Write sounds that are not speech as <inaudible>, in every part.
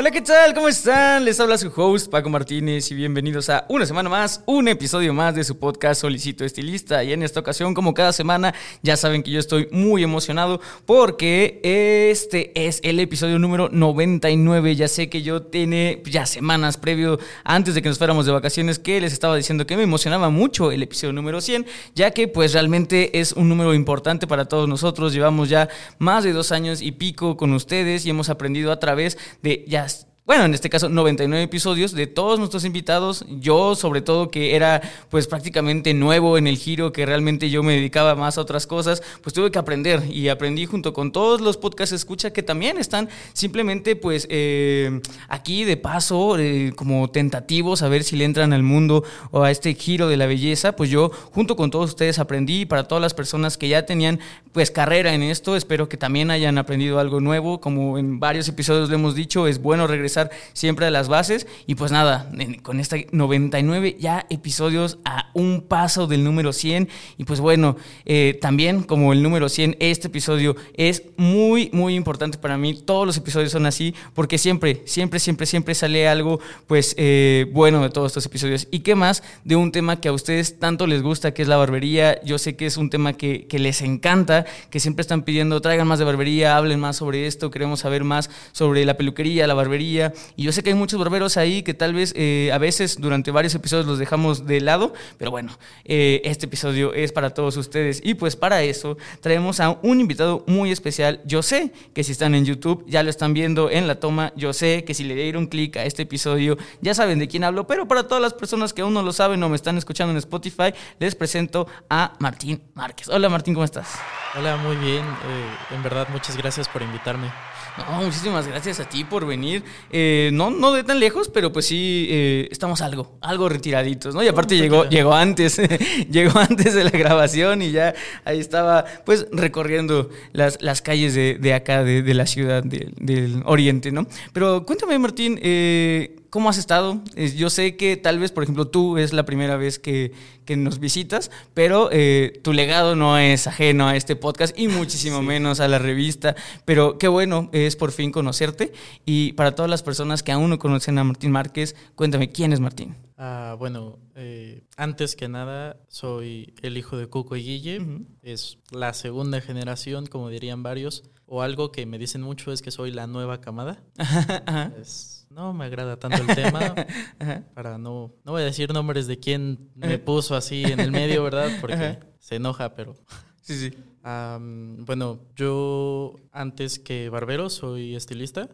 Hola, ¿qué tal? ¿Cómo están? Les habla su host Paco Martínez y bienvenidos a una semana más, un episodio más de su podcast Solicito Estilista. Y en esta ocasión, como cada semana, ya saben que yo estoy muy emocionado porque este es el episodio número 99. Ya sé que yo tiene ya semanas previo, antes de que nos fuéramos de vacaciones, que les estaba diciendo que me emocionaba mucho el episodio número 100, ya que pues realmente es un número importante para todos nosotros. Llevamos ya más de dos años y pico con ustedes y hemos aprendido a través de ya bueno, en este caso 99 episodios de todos nuestros invitados, yo sobre todo que era pues prácticamente nuevo en el giro, que realmente yo me dedicaba más a otras cosas, pues tuve que aprender. Y aprendí junto con todos los podcasts escucha que también están simplemente pues eh, aquí de paso eh, como tentativos a ver si le entran al mundo o a este giro de la belleza, pues yo junto con todos ustedes aprendí. Y para todas las personas que ya tenían pues carrera en esto, espero que también hayan aprendido algo nuevo, como en varios episodios le hemos dicho, es bueno regresar siempre a las bases. Y pues nada, con esta 99 ya episodios a un paso del número 100. Y pues bueno, eh, también como el número 100, este episodio es muy, muy importante para mí. Todos los episodios son así porque siempre, siempre, siempre, siempre sale algo pues eh, bueno de todos estos episodios. Y qué más de un tema que a ustedes tanto les gusta, que es la barbería. Yo sé que es un tema que, que les encanta, que siempre están pidiendo, traigan más de barbería, hablen más sobre esto, queremos saber más sobre la peluquería, la barbería y yo sé que hay muchos barberos ahí que tal vez eh, a veces durante varios episodios los dejamos de lado, pero bueno, eh, este episodio es para todos ustedes. Y pues para eso traemos a un invitado muy especial. Yo sé que si están en YouTube ya lo están viendo en la toma. Yo sé que si le dieron clic a este episodio ya saben de quién hablo, pero para todas las personas que aún no lo saben o me están escuchando en Spotify, les presento a Martín Márquez. Hola Martín, ¿cómo estás? Hola, muy bien. Eh, en verdad, muchas gracias por invitarme. No, muchísimas gracias a ti por venir. Eh, no, no de tan lejos, pero pues sí, eh, estamos algo, algo retiraditos, ¿no? Y aparte llegó, llegó antes, <laughs> llegó antes de la grabación y ya ahí estaba, pues, recorriendo las, las calles de, acá, de, la ciudad del oriente, ¿no? Pero cuéntame, Martín, eh, ¿Cómo has estado? Yo sé que tal vez, por ejemplo, tú es la primera vez que, nos visitas, pero eh, tu legado no es ajeno a este podcast y <laughs> muchísimo menos a la revista. Pero qué bueno es por fin conocerte. Y para todas las personas que aún no conocen a Martín Márquez, cuéntame, ¿quién es Martín? Ah, bueno, eh, antes que nada, soy el hijo de Cuco y Guille. Es la segunda generación, como dirían varios. O algo que me dicen mucho es que soy la nueva camada. <laughs> Es, no me agrada tanto el tema. <laughs> para no, no voy a decir nombres de quién me puso así en el medio, ¿verdad? Porque se enoja, pero. Sí, sí bueno, yo antes que barbero soy estilista.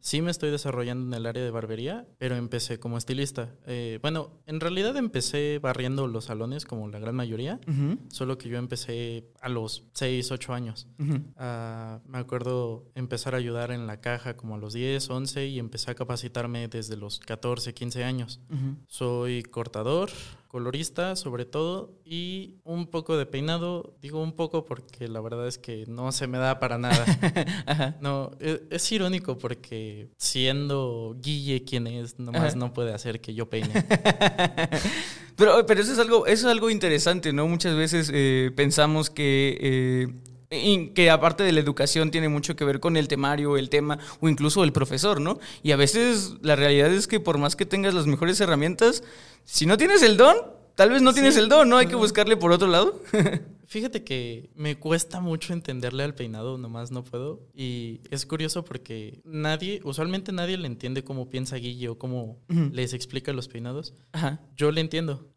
Sí me estoy desarrollando en el área de barbería, pero empecé como estilista. Eh, bueno, en realidad empecé barriendo los salones como la gran mayoría, solo que yo empecé a los 6, 8 años. Ah, me acuerdo empezar a ayudar en la caja como a los 10, 11 y empecé a capacitarme desde los 14, 15 años. Soy cortador colorista sobre todo y un poco de peinado, digo un poco porque la verdad es que no se me da para nada. <laughs> No, e, es, irónico porque siendo Guille quien es, nomás no puede hacer que yo peine. <laughs> pero, pero eso es algo, eso es algo interesante, ¿no? Muchas veces eh, pensamos que eh, que aparte de la educación tiene mucho que ver con el temario, el tema o incluso el profesor, ¿no? Y a veces la realidad es que por más que tengas las mejores herramientas, si no tienes el don, tal vez no tienes el don, ¿no? Hay que buscarle por otro lado. <laughs> Fíjate que me cuesta mucho entenderle al peinado, nomás no puedo. Y es curioso porque nadie, usualmente nadie le entiende cómo piensa Guille o cómo les explica los peinados. Yo le entiendo.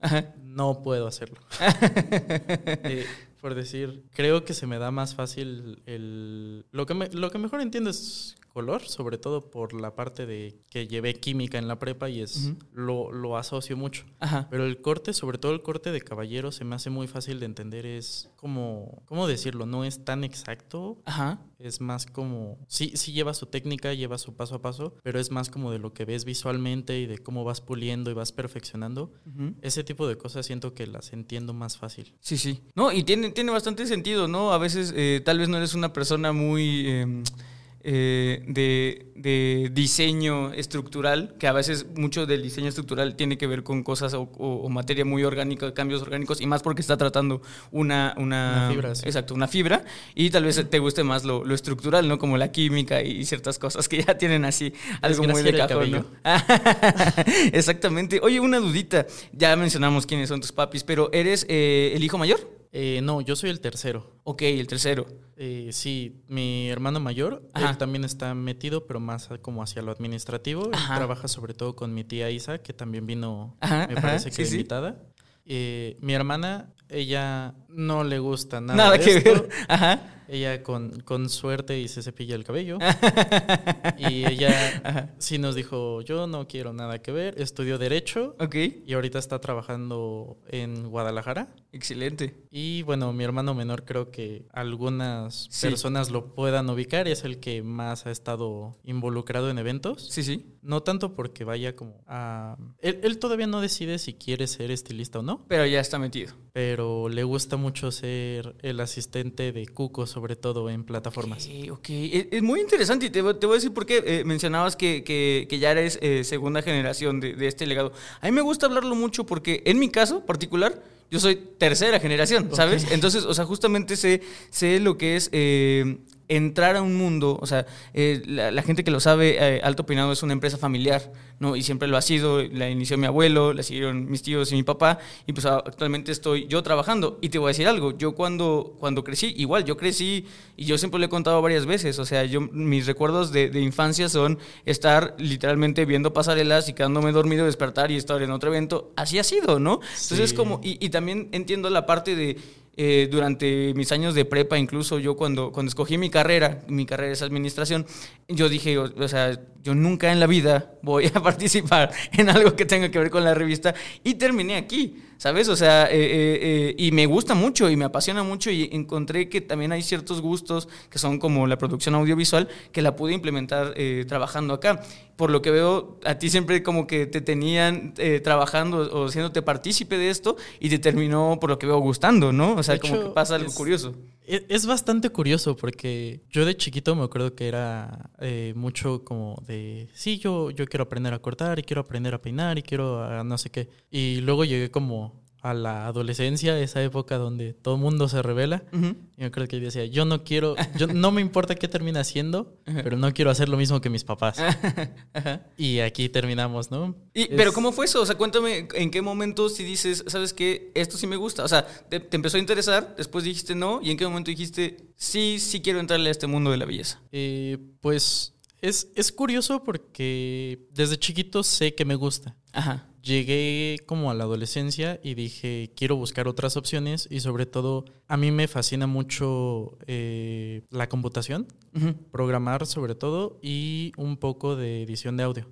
No puedo hacerlo. <laughs> Eh, por decir, creo que se me da más fácil el... Lo que, me- lo que mejor entiendo es color, sobre todo por la parte de que llevé química en la prepa y es lo, lo asocio mucho. Ajá. Pero el corte, sobre todo el corte de caballero, se me hace muy fácil de entender. Es como, ¿cómo decirlo? No es tan exacto. Ajá. Es más como, sí, sí lleva su técnica, lleva su paso a paso, pero es más como de lo que ves visualmente y de cómo vas puliendo y vas perfeccionando. Ese tipo de cosas siento que las entiendo más fácil. Sí, sí. No, y tiene, tiene bastante sentido, ¿no? A veces eh, tal vez no eres una persona muy eh, eh, de, de diseño estructural, que a veces mucho del diseño estructural tiene que ver con cosas o, o- o materia muy orgánica, cambios orgánicos, y más porque está tratando una... Una, Una fibra, sí. Exacto, una fibra, y tal vez te guste más lo, lo estructural, ¿no? Como la química y ciertas cosas que ya tienen así algo muy de cajón, ¿no? <laughs> Exactamente. Oye, una dudita. Ya mencionamos quiénes son tus papis, pero ¿eres eh, el hijo mayor? Eh, no, yo soy el tercero. Ok, el tercero. Eh, sí, mi hermano mayor, Ajá. él también está metido, pero más como hacia lo administrativo. Él trabaja sobre todo con mi tía Isa, que también vino, Ajá, me ajá, parece que sí, sí. invitada. Eh, mi hermana, ella no le gusta nada, Nada, de que esto. ver. <laughs> Ajá. Ella con, con suerte y se cepilla el cabello. <laughs> y ella sí nos dijo, yo no quiero nada que ver, estudió derecho Ok. y ahorita está trabajando en Guadalajara. Excelente. Y bueno, mi hermano menor creo que algunas Sí. personas lo puedan ubicar, es el que más ha estado involucrado en eventos. Sí, sí. No tanto porque vaya como a... Él, él todavía no decide si quiere ser estilista o no, Pero ya está metido. pero le gusta mucho ser el asistente de Cuco, sobre todo en plataformas. Ok, ok. Es, es muy interesante y te, voy- te voy a decir por qué eh, mencionabas que, que- que ya eres eh, segunda generación de, de este legado. A mí me gusta hablarlo mucho porque en mi caso particular, yo soy tercera generación, ¿sabes? Entonces, o sea, justamente sé, sé lo que es eh, entrar a un mundo, o sea, eh, la, la gente que lo sabe, eh, Alto Peinado es una empresa familiar, ¿no? Y siempre lo ha sido, la inició mi abuelo, la siguieron mis tíos y mi papá, y pues actualmente estoy yo trabajando. Y te voy a decir algo, yo cuando, cuando crecí, igual, yo crecí, y yo siempre lo he contado varias veces, o sea, yo, mis recuerdos de, de infancia son estar literalmente viendo pasarelas y quedándome dormido, despertar y estar en otro evento, así ha sido, ¿no? Entonces es Sí. como, y, y también entiendo la parte de eh, durante mis años de prepa, incluso yo cuando, cuando escogí mi carrera, mi carrera es administración, yo dije, o, o sea, yo nunca en la vida voy a <laughs> participar en algo que tenga que ver con la revista y terminé aquí, ¿sabes? O sea, eh, eh, eh, y me gusta mucho y me apasiona mucho y encontré que también hay ciertos gustos que son como la producción audiovisual que la pude implementar eh, trabajando acá. Por lo que veo, a ti siempre como que te tenían eh, trabajando o siéndote partícipe de esto y te terminó, por lo que veo, gustando, ¿no? O sea, De como hecho, que pasa algo es- curioso. E- Es bastante curioso porque yo de chiquito me acuerdo que era eh, mucho como de, sí, yo, yo quiero aprender a cortar y quiero aprender a peinar y quiero a no sé qué. Y luego llegué como a la adolescencia, esa época donde todo el mundo se revela. Y me acuerdo que decía, yo no quiero, yo <laughs> no me importa qué termine haciendo, pero no quiero hacer lo mismo que mis papás. <laughs> Y aquí terminamos, ¿no? Y, Es- Pero ¿cómo fue eso? O sea, cuéntame en qué momento si dices, ¿sabes qué? Esto sí me gusta. O sea, te, te empezó a interesar, después dijiste no, y en qué momento dijiste, sí, sí quiero entrarle a este mundo de la belleza. Eh, pues es, es curioso porque desde chiquito sé que me gusta. Ajá. Llegué como a la adolescencia y dije, quiero buscar otras opciones y sobre todo a mí me fascina mucho eh, la computación, programar sobre todo y un poco de edición de audio.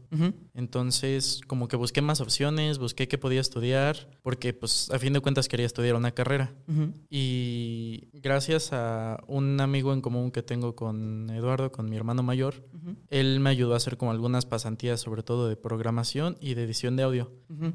Entonces como que busqué más opciones, busqué qué podía estudiar, porque pues a fin de cuentas quería estudiar una carrera. Y gracias a un amigo en común que tengo con Eduardo, con mi hermano mayor, él me ayudó a hacer como algunas pasantías, sobre todo de programación y de edición de audio.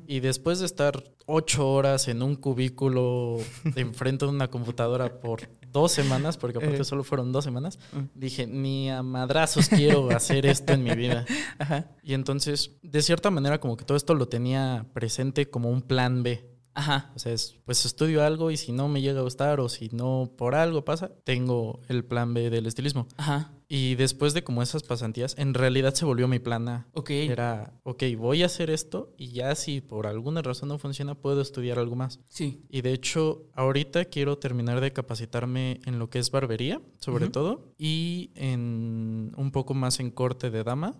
Y después de estar ocho horas en un cubículo <laughs> enfrente de una computadora por dos semanas, porque aparte Eh. solo fueron dos semanas, Mm. dije, ni a madrazos quiero hacer esto en mi vida. <laughs> Ajá. Y entonces, de cierta manera, como que todo esto lo tenía presente como un plan B. Ajá. O sea, es, pues estudio algo y si no me llega a gustar o si no por algo pasa, tengo el plan B del estilismo. Ajá. Y después de como esas pasantías, en realidad se volvió mi plana. Ok. Era, ok, voy a hacer esto y ya si por alguna razón no funciona, puedo estudiar algo más. Sí. Y de hecho, ahorita quiero terminar de capacitarme en lo que es barbería, sobre todo, y en un poco más en corte de dama.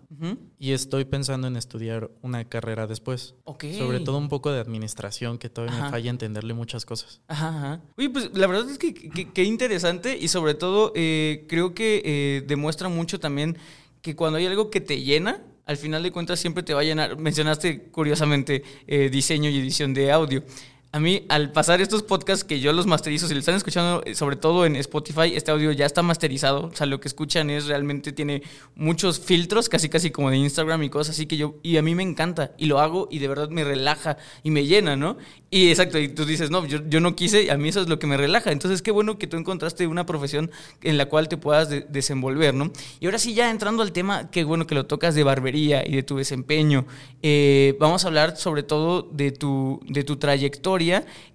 Y estoy pensando en estudiar una carrera después. Ok. Sobre todo un poco de administración, que todavía Ajá. me falla entenderle muchas cosas. Ajá, ajá. Oye, pues la verdad es que que interesante y sobre todo eh, creo que eh, demuestra mucho también que cuando hay algo que te llena, al final de cuentas siempre te va a llenar. Mencionaste curiosamente eh, diseño y edición de audio. A mí, al pasar estos podcasts que yo los masterizo, si lo están escuchando, eh, sobre todo en Spotify, este audio ya está masterizado. O sea, lo que escuchan es realmente tiene muchos filtros, casi casi como de Instagram y cosas así que yo. Y a mí me encanta. Y lo hago y de verdad me relaja y me llena, ¿no? Y exacto, y tú dices, no, yo, yo no quise, a mí eso es lo que me relaja. Entonces, qué bueno que tú encontraste una profesión en la cual te puedas de- desenvolver, ¿no? Y ahora sí, ya entrando al tema, qué bueno que lo tocas de barbería y de tu desempeño. Eh, vamos a hablar sobre todo de tu, de tu trayectoria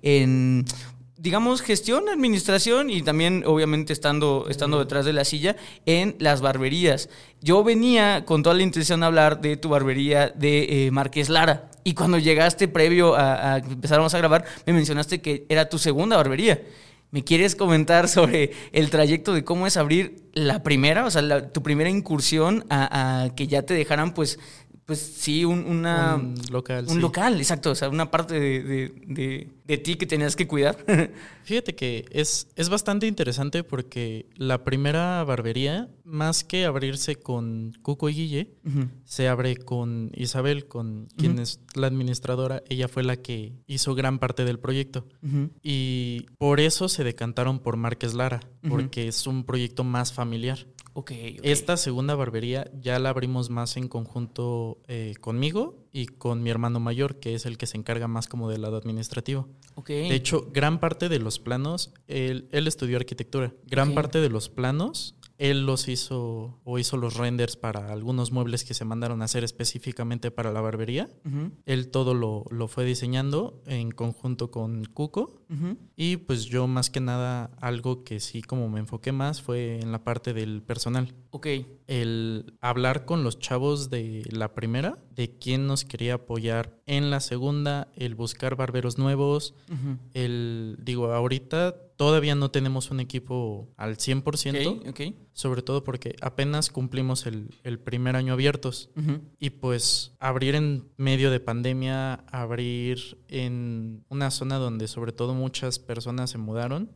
en digamos, gestión, administración y también, obviamente, estando, estando detrás de la silla en las barberías. Yo venía con toda la intención de hablar de tu barbería de eh, Marqués Lara. Y cuando llegaste previo a, a que empezáramos a grabar, me mencionaste que era tu segunda barbería. ¿Me quieres comentar <laughs> sobre el trayecto de cómo es abrir la primera, o sea, la- tu primera incursión a, a que ya te dejaran, pues, pues sí, un, una, un local. un sí. local, exacto, o sea, una parte de, de- de- de ti que tenías que cuidar. <laughs> Fíjate que es, es bastante interesante porque la primera barbería, más que abrirse con Cuco y Guille, se abre con Isabel, con quien es la administradora. Ella fue la que hizo gran parte del proyecto. Y por eso se decantaron por Márquez Lara, porque es un proyecto más familiar. Esta segunda barbería ya la abrimos más en conjunto eh, conmigo y con mi hermano mayor, que es el que se encarga más como del lado administrativo. De hecho, gran parte de los planos, él, él estudió arquitectura. Gran parte de los planos, él los hizo o hizo los renders para algunos muebles que se mandaron a hacer específicamente para la barbería. Él todo lo, lo fue diseñando en conjunto con Cuco. Y pues yo más que nada, algo que sí como me enfoqué más fue en la parte del personal. Ok. El hablar con los chavos de la primera, de quién nos quería apoyar en la segunda, el buscar barberos nuevos, el, digo, ahorita todavía no tenemos un equipo al 100%, Ok, ok. sobre todo porque apenas cumplimos el, el primer año abiertos. Y pues abrir en medio de pandemia, abrir en una zona donde sobre todo muchas personas se mudaron,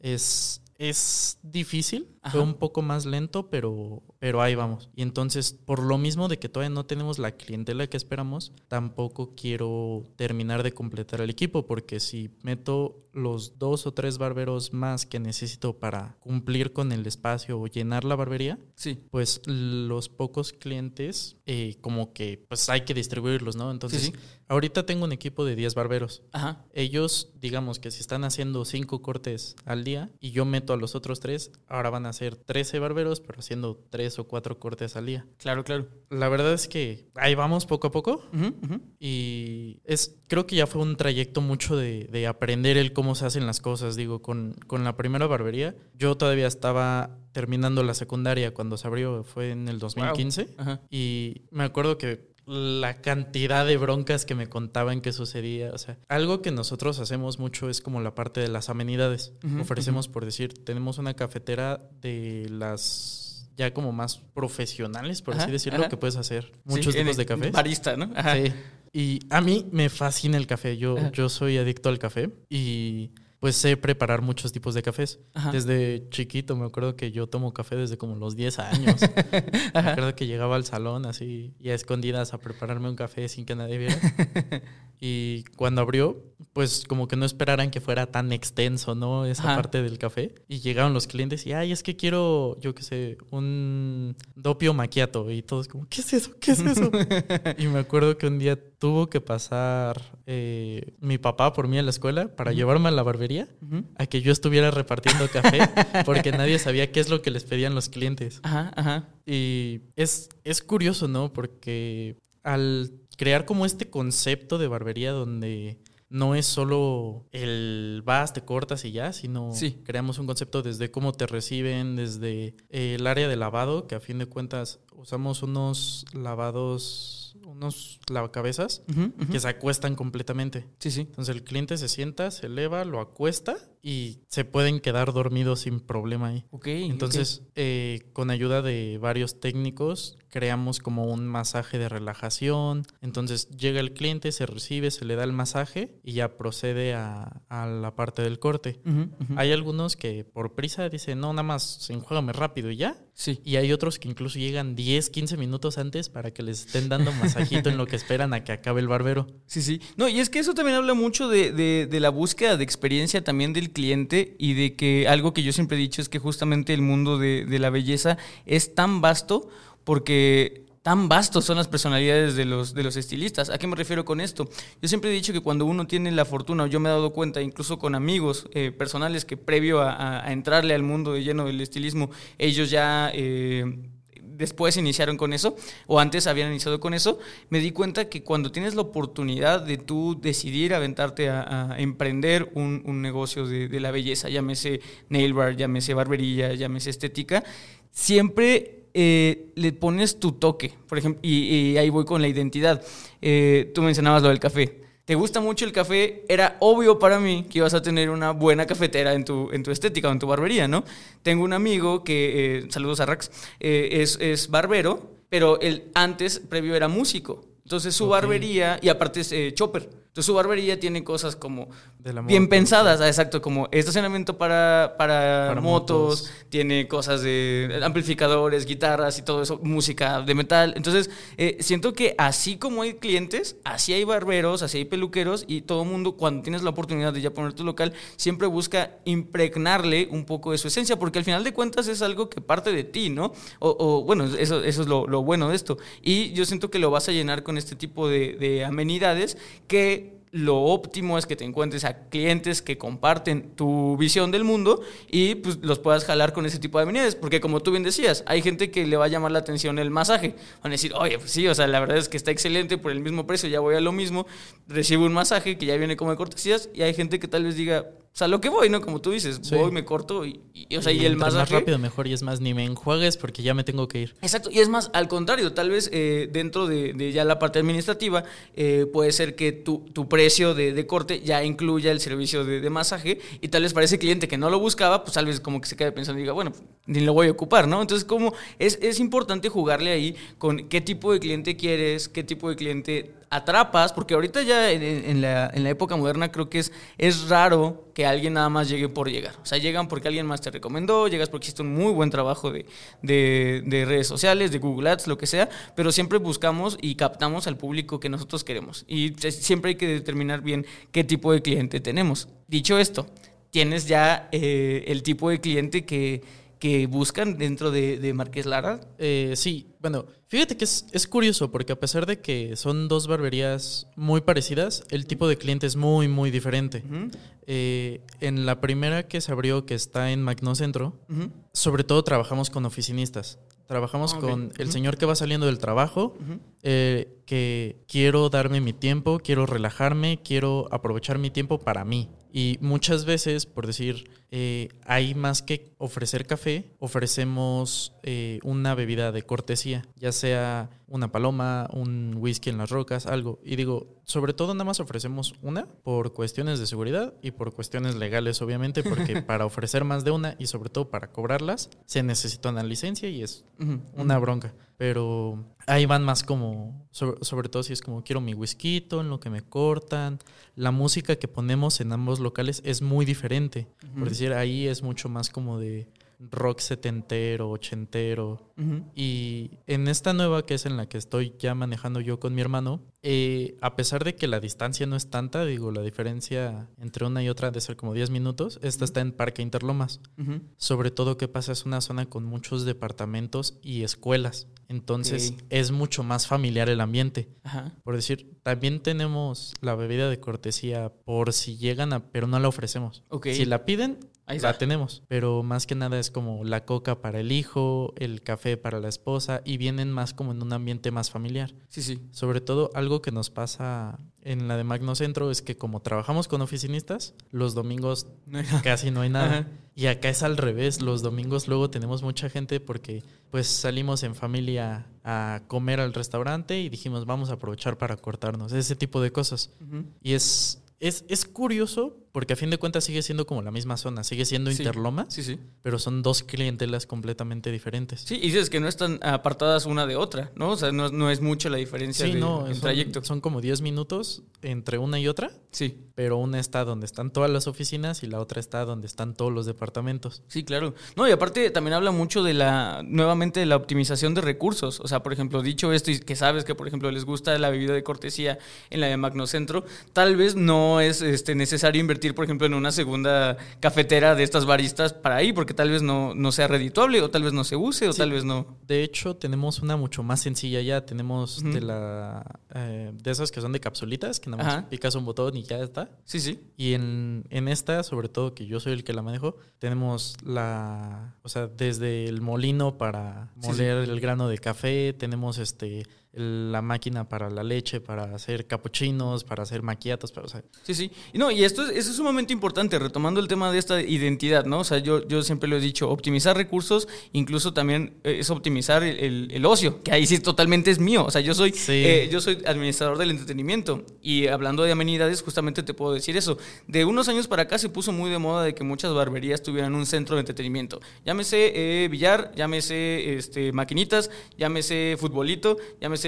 es, es difícil, Ajá. fue un poco más lento, pero, pero ahí vamos. Y entonces, por lo mismo de que todavía no tenemos la clientela que esperamos, tampoco quiero terminar de completar el equipo, porque si meto los dos o tres barberos más que necesito para cumplir con el espacio o llenar la barbería, Sí. pues los pocos clientes, eh, como que pues hay que distribuirlos, ¿no? Entonces, Sí, sí. ahorita tengo un equipo de 10 barberos. Ajá. Ellos, digamos que si están haciendo 5 cortes al día y yo meto a los otros 3, ahora van a ser 13 barberos, pero haciendo 3 o 4 cortes al día. Claro, claro. La verdad es que ahí vamos poco a poco. Y es, creo que ya fue un trayecto mucho de, de aprender el cómo se hacen las cosas. Digo, con, con la primera barbería, yo todavía estaba terminando la secundaria cuando se abrió, fue en el 2015. Ajá. Y me acuerdo que la cantidad de broncas que me contaban que sucedía, o sea, algo que nosotros hacemos mucho es como la parte de las amenidades. Ofrecemos, por decir, tenemos una cafetera de las ya como más profesionales, por Ajá, así decirlo, ajá. que puedes hacer Sí, muchos en tipos de café. Barista, ¿no? Ajá. Sí. Y a mí me fascina el café. Yo, yo soy adicto al café y pues sé preparar muchos tipos de cafés. Ajá. Desde chiquito me acuerdo que yo tomo café desde como los 10 años. <laughs> me acuerdo que llegaba al salón así y a escondidas a prepararme un café sin que nadie viera. <laughs> y cuando abrió, pues como que no esperaran que fuera tan extenso, ¿no? Esa Ajá. parte del café. Y llegaron los clientes y, ay, es que quiero, yo qué sé, un doppio macchiato. Y todos como, ¿qué es eso? ¿Qué es eso? <laughs> y me acuerdo que un día tuvo que pasar eh, mi papá por mí a la escuela para llevarme a la barbería a que yo estuviera repartiendo café porque nadie sabía qué es lo que les pedían los clientes. Ajá, ajá. Y es, es curioso, ¿no? Porque al crear como este concepto de barbería donde no es solo el vas, te cortas y ya, sino Sí. creamos un concepto desde cómo te reciben, desde eh, el área de lavado, que a fin de cuentas usamos unos lavados, unos lavacabezas que se acuestan completamente. Sí, sí. Entonces el cliente se sienta, se eleva, lo acuesta y se pueden quedar dormidos sin problema ahí. Ok. Entonces, eh, con ayuda de varios técnicos, creamos como un masaje de relajación. Entonces, llega el cliente, se recibe, se le da el masaje y ya procede a, a la parte del corte. Hay algunos que por prisa dicen, no, nada más enjuágame rápido y ya. Sí. Y hay otros que incluso llegan 10, 15 minutos antes para que les estén dando masajito en lo que esperan a que acabe el barbero. Sí, sí. No, y es que eso también habla mucho de, de- de la búsqueda de experiencia también del cliente y de que algo que yo siempre he dicho es que justamente el mundo de, la belleza es tan vasto porque tan vastos son las personalidades de los, de los estilistas. ¿A qué me refiero con esto? Yo siempre he dicho que cuando uno tiene la fortuna, o yo me he dado cuenta, incluso con amigos eh, personales que previo a entrarle al mundo de lleno del estilismo, ellos ya... eh, después iniciaron con eso, o antes habían iniciado con eso, me di cuenta que cuando tienes la oportunidad de tú decidir aventarte a, a emprender un, un negocio de, de la belleza, llámese nail bar, llámese barbería, llámese estética, siempre eh, le pones tu toque, por ejemplo, y, ahí voy con la identidad. Eh, tú mencionabas lo del café. ¿Te gusta mucho el café? Era obvio para mí que ibas a tener una buena cafetera en tu, en tu estética o en tu barbería, ¿no? Tengo un amigo que, eh, saludos a Rax, eh, es, es barbero, pero él antes, previo, era músico. Entonces su barbería, y aparte es eh, chopper. Entonces su barbería tiene cosas como bien pensadas, ah, exacto, como estacionamiento para, para, Para motos, motos. tiene cosas de amplificadores, guitarras y todo eso, música de metal. Entonces, eh, siento que así como hay clientes, así hay barberos, así hay peluqueros y todo el mundo, cuando tienes la oportunidad de ya poner tu local, siempre busca impregnarle un poco de su esencia, porque al final de cuentas es algo que parte de ti, ¿no? O, o, bueno, eso, eso es lo, lo bueno de esto. Y yo siento que lo vas a llenar con este tipo de, de amenidades que lo óptimo es que te encuentres a clientes que comparten tu visión del mundo y pues los puedas jalar con ese tipo de amenidades. Porque como tú bien decías, hay gente que le va a llamar la atención el masaje. Van a decir, oye, pues sí, o sea, la verdad es que está excelente por el mismo precio, ya voy a lo mismo, recibo un masaje que ya viene como de cortesías y hay gente que tal vez diga, o sea, lo que voy, ¿no? Como tú dices, Sí. voy, me corto y, y, o sea, y, el masaje... más rápido mejor y es más, ni me enjuagues porque ya me tengo que ir. Exacto, y es más, al contrario, tal vez eh, dentro de, de ya la parte administrativa, eh, puede ser que tu, tu precio de, de corte ya incluya el servicio de, masaje y tal vez para ese cliente que no lo buscaba, pues tal vez como que se quede pensando y diga, bueno, ni lo voy a ocupar, ¿no? Entonces, como es, es importante jugarle ahí con qué tipo de cliente quieres, qué tipo de cliente atrapas, porque ahorita ya en, la, en la época moderna creo que es, es raro que alguien nada más llegue por llegar. O sea, llegan porque alguien más te recomendó, llegas porque hiciste un muy buen trabajo de, de, de redes sociales, de Google Ads, lo que sea, pero siempre buscamos y captamos al público que nosotros queremos. Y siempre hay que determinar bien qué tipo de cliente tenemos. Dicho esto, tienes ya eh, el tipo de cliente que, que buscan dentro de, de Marqués Lara. Eh, sí, bueno, fíjate que es, es curioso porque a pesar de que son dos barberías muy parecidas, el tipo de cliente es muy, muy diferente. Eh, en la primera que se abrió, que está en Magnocentro, ujú, sobre todo trabajamos con oficinistas. Trabajamos Ah, con el señor que va saliendo del trabajo, eh, que quiero darme mi tiempo, quiero relajarme, quiero aprovechar mi tiempo para mí. Y muchas veces, por decir, eh, hay más que ofrecer café, ofrecemos eh, una bebida de cortesía, ya sea una paloma, un whisky en las rocas, algo. Y digo, sobre todo nada más ofrecemos una por cuestiones de seguridad y por cuestiones legales, obviamente, porque <laughs> para ofrecer más de una y sobre todo para cobrarlas, se necesita una licencia y es una bronca. Pero ahí van más como, sobre, sobre todo si es como quiero mi whisky, en lo que me cortan. La música que ponemos en ambos locales es muy diferente. Por decir, ahí es mucho más como de rock setentero, ochentero. Y en esta nueva que es en la que estoy ya manejando yo con mi hermano, eh, a pesar de que la distancia no es tanta, digo, la diferencia entre una y otra de ser como 10 minutos, esta está en Parque Interlomas. Sobre todo que pasa es una zona con muchos departamentos y escuelas. Entonces es mucho más familiar el ambiente. Ajá. Por decir, también tenemos la bebida de cortesía por si llegan a, pero no la ofrecemos. Si la piden, Ahí la está. tenemos. Pero más que nada es como la coca para el hijo, el café para la esposa y vienen más como en un ambiente más familiar. Sí, sí. Sobre todo algo que nos pasa en la de Magno Centro es que como trabajamos con oficinistas, los domingos casi no hay nada. Ajá. Y acá es al revés, los domingos luego tenemos mucha gente porque pues salimos en familia a comer al restaurante y dijimos vamos a aprovechar para cortarnos, ese tipo de cosas. Y es, es, es curioso porque a fin de cuentas sigue siendo como la misma zona, sigue siendo Sí. Interloma, Sí, sí. pero son dos clientelas completamente diferentes. Sí, y dices que no están apartadas una de otra, ¿no? O sea, no, no es mucho la diferencia Sí, de- no, en son, trayecto. son como 10 minutos entre una y otra, Sí, pero una está donde están todas las oficinas y la otra está donde están todos los departamentos. sí, claro. No, y aparte también habla mucho de la, nuevamente, de la optimización de recursos. O sea, por ejemplo, dicho esto y que sabes que, por ejemplo, les gusta la bebida de cortesía en la de Magnocentro, tal vez no es este, necesario invertir, por ejemplo, en una segunda cafetera de estas baristas para ahí, porque tal vez no, no sea redituable, o tal vez no se use, o Sí. tal vez no. De hecho, tenemos una mucho más sencilla ya. Tenemos de la eh, de esas que son de capsulitas, que nada más Ajá. picas un botón y ya está. Sí, sí. Y en, en esta, sobre todo que yo soy el que la manejo, tenemos la, o sea, desde el molino para Sí, moler el grano de café, tenemos este la máquina para la leche, para hacer capuchinos, para hacer maquiatos, para, o sea, Sí, sí. Y No, y esto es, eso es sumamente importante, retomando el tema de esta identidad, ¿no? O sea, yo, yo siempre lo he dicho, optimizar recursos, incluso también eh, es optimizar el, el- el ocio, que ahí sí totalmente es mío. O sea, yo soy, Sí. eh, yo soy administrador del entretenimiento. Y hablando de amenidades, justamente te puedo decir eso. De unos años para acá se puso muy de moda de que muchas barberías tuvieran un centro de entretenimiento. Llámese eh, billar, llámese este, maquinitas, llámese futbolito, llámese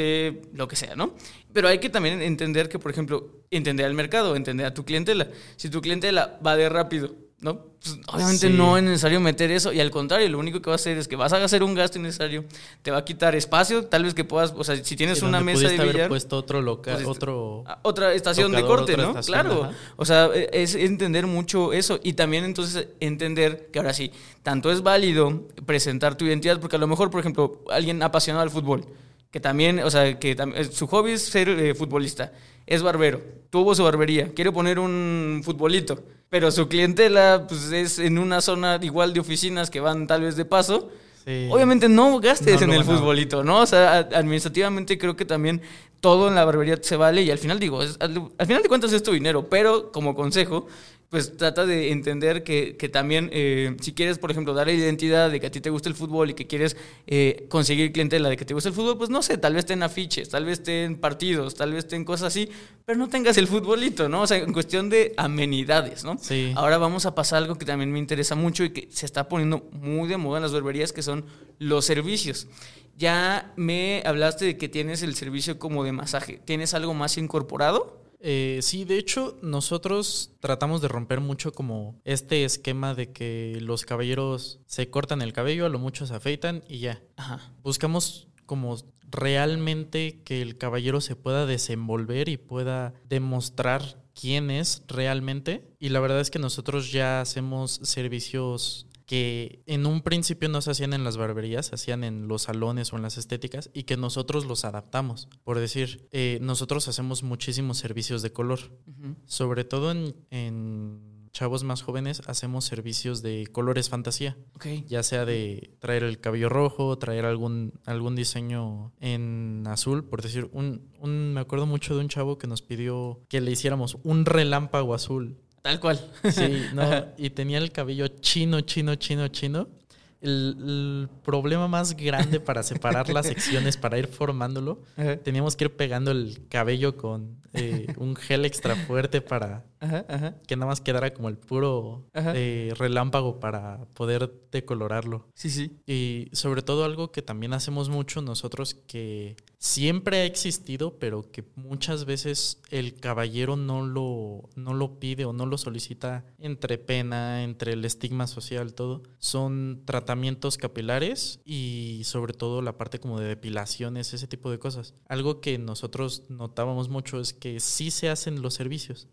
lo que sea, ¿no? Pero hay que también entender que, por ejemplo, entender al mercado, entender a tu clientela. Si tu clientela va de rápido, ¿no? Pues, obviamente Sí. no es necesario meter eso. Y al contrario, lo único que va a hacer es que vas a hacer un gasto innecesario, te va a quitar espacio, tal vez que puedas, o sea, si tienes una mesa de pudiste haber billar... puesto otro local, Pusiste- otro Ah, Otra estación de corte, ¿no? estación, claro. ajá. O sea, e- es entender mucho eso y también entonces entender que ahora sí, tanto es válido presentar tu identidad, porque a lo mejor, por ejemplo, alguien apasionado al fútbol, que también, o sea, que eh, su hobby es ser eh, futbolista, es barbero, tuvo su barbería, quiere poner un futbolito, pero su clientela pues, es en una zona igual de oficinas que van tal vez de paso. Sí. Obviamente no gastes No en el futbolito, ¿no? O sea, administrativamente creo que también todo en la barbería se vale y al final digo, es- al, al final de cuentas es tu dinero, pero como consejo, pues trata de entender que, que también eh, si quieres, por ejemplo, dar la identidad de que a ti te gusta el fútbol y que quieres eh, conseguir clientela de que te gusta el fútbol, pues no sé, tal vez ten afiches, tal vez ten partidos, tal vez ten cosas así, pero no tengas el futbolito, ¿no? O sea, en cuestión de amenidades, ¿no? Sí. Ahora vamos a pasar a algo que también me interesa mucho y que se está poniendo muy de moda en las barberías, que son los servicios. Ya me hablaste de que tienes el servicio como de masaje. ¿Tienes algo más incorporado? Eh, sí, de hecho, nosotros tratamos de romper mucho como este esquema de que los caballeros se cortan el cabello, a lo mucho se afeitan y ya. Ajá. Buscamos como realmente que el caballero se pueda desenvolver y pueda demostrar quién es realmente. Y la verdad es que nosotros ya hacemos servicios que en un principio no se hacían en las barberías, se hacían en los salones o en las estéticas y que nosotros los adaptamos. Por decir, eh, nosotros hacemos muchísimos servicios de color. Sobre todo en, en chavos más jóvenes hacemos servicios de colores fantasía ya sea de traer el cabello rojo, traer algún, algún diseño en azul, por decir, un, un, me acuerdo mucho de un chavo que nos pidió que le hiciéramos un relámpago azul. Tal cual. Sí, no, <laughs> y tenía el cabello chino, chino, chino, chino. El, el problema más grande para separar las <laughs> secciones, para ir formándolo, Ajá. teníamos que ir pegando el cabello con eh, <laughs> un gel extra fuerte para Ajá, ajá. que nada más quedara como el puro eh, relámpago para poder decolorarlo. Sí, sí. Y sobre todo algo que también hacemos mucho nosotros que siempre ha existido, pero que muchas veces el caballero no lo, no lo pide o no lo solicita entre pena, entre el estigma social, todo. Son tratamientos capilares y sobre todo la parte como de depilaciones, ese tipo de cosas. Algo que nosotros notábamos mucho es que sí se hacen los servicios,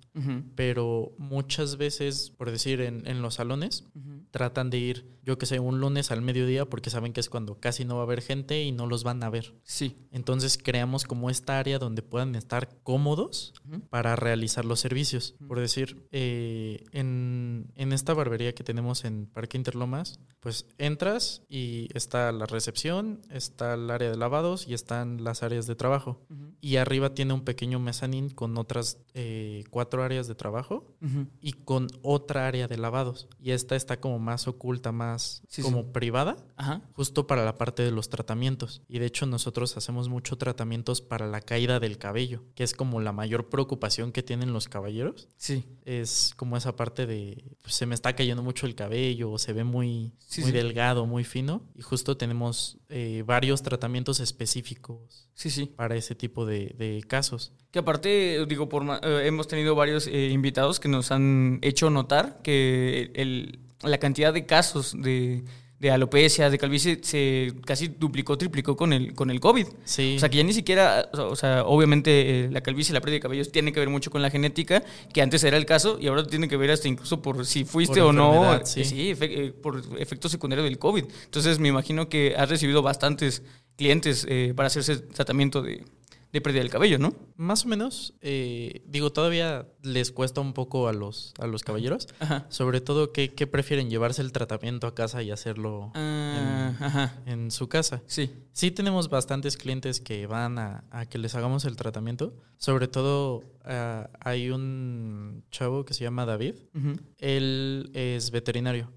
pero muchas veces, por decir, en, en los salones, tratan de ir, yo que sé, un lunes al mediodía porque saben que es cuando casi no va a haber gente y no los van a ver. Sí. Entonces Entonces creamos como esta área donde puedan estar cómodos para realizar los servicios. Por decir, eh, en, en, esta barbería que tenemos en Parque Interlomas, pues entras y está la recepción, está el área de lavados y están las áreas de trabajo. Y arriba tiene un pequeño mezanín con otras eh, cuatro áreas de trabajo y con otra área de lavados. Y esta está como más oculta, más como privada, justo para la parte de los tratamientos. Y de hecho nosotros hacemos mucho tratamientos para la caída del cabello, que es como la mayor preocupación que tienen los caballeros. Sí. Es como esa parte de pues, se me está cayendo mucho el cabello, o se ve muy, muy delgado, muy fino. Y justo tenemos eh, varios tratamientos específicos sí, sí. para ese tipo de, casos. Que aparte, digo, por, eh, hemos tenido varios eh, invitados que nos han hecho notar que el, la cantidad de casos de de alopecia, de calvicie, se casi duplicó, triplicó con el, con el COVID. Sí. O sea, que ya ni siquiera, o sea, obviamente eh, la calvicie y la pérdida de cabellos tiene que ver mucho con la genética, que antes era el caso, y ahora tiene que ver hasta incluso por si fuiste o no, sí, sí eh, por efecto secundario del COVID. Entonces me imagino que has recibido bastantes clientes eh, para hacerse tratamiento de, de pérdida del cabello, ¿no? Más o menos. Eh, digo, todavía les cuesta un poco a los, a los caballeros. Sobre todo, ¿qué, prefieren? ¿Llevarse el tratamiento a casa y hacerlo ah, en, su casa? Sí. Sí tenemos bastantes clientes que van a, que les hagamos el tratamiento. Sobre todo, ah, hay un chavo que se llama David. Él es veterinario.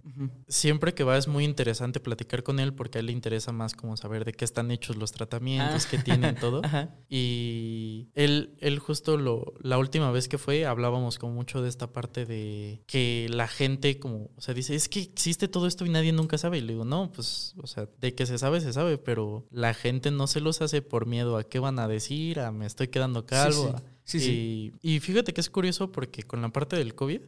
Siempre que va es muy interesante platicar con él porque a él le interesa más como saber de qué están hechos los tratamientos, ah. qué tienen <laughs> todo. Y él, él justo lo, la última vez que fue hablábamos como mucho de esta parte de que la gente como, o sea, dice, es que existe todo esto y nadie nunca sabe. Y le digo, no, pues, o sea, de que se sabe, se sabe, pero la gente no se los hace por miedo a qué van a decir, a me estoy quedando calvo. Sí, sí. y, y fíjate que es curioso porque con la parte del COVID,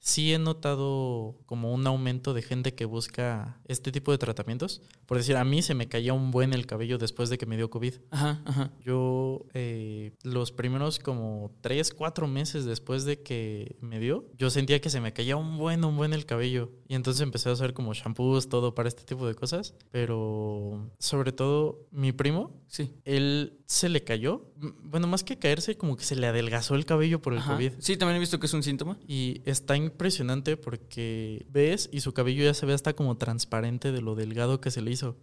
sí he notado como un aumento de gente que busca este tipo de tratamientos. Por decir, a mí se me caía un buen el cabello después de que me dio COVID. Ajá, ajá. Yo, eh, los primeros como tres, cuatro meses después de que me dio, yo sentía que se me caía un buen, un buen el cabello. Y entonces empecé a usar como shampoos, todo para este tipo de cosas. Pero sobre todo, mi primo, sí. él se le cayó. Bueno, más que caerse, como que se le adelgazó el cabello por el COVID. Sí, también he visto que es un síntoma. Y está impresionante porque ves y su cabello ya se ve hasta como transparente de lo delgado que se le hizo.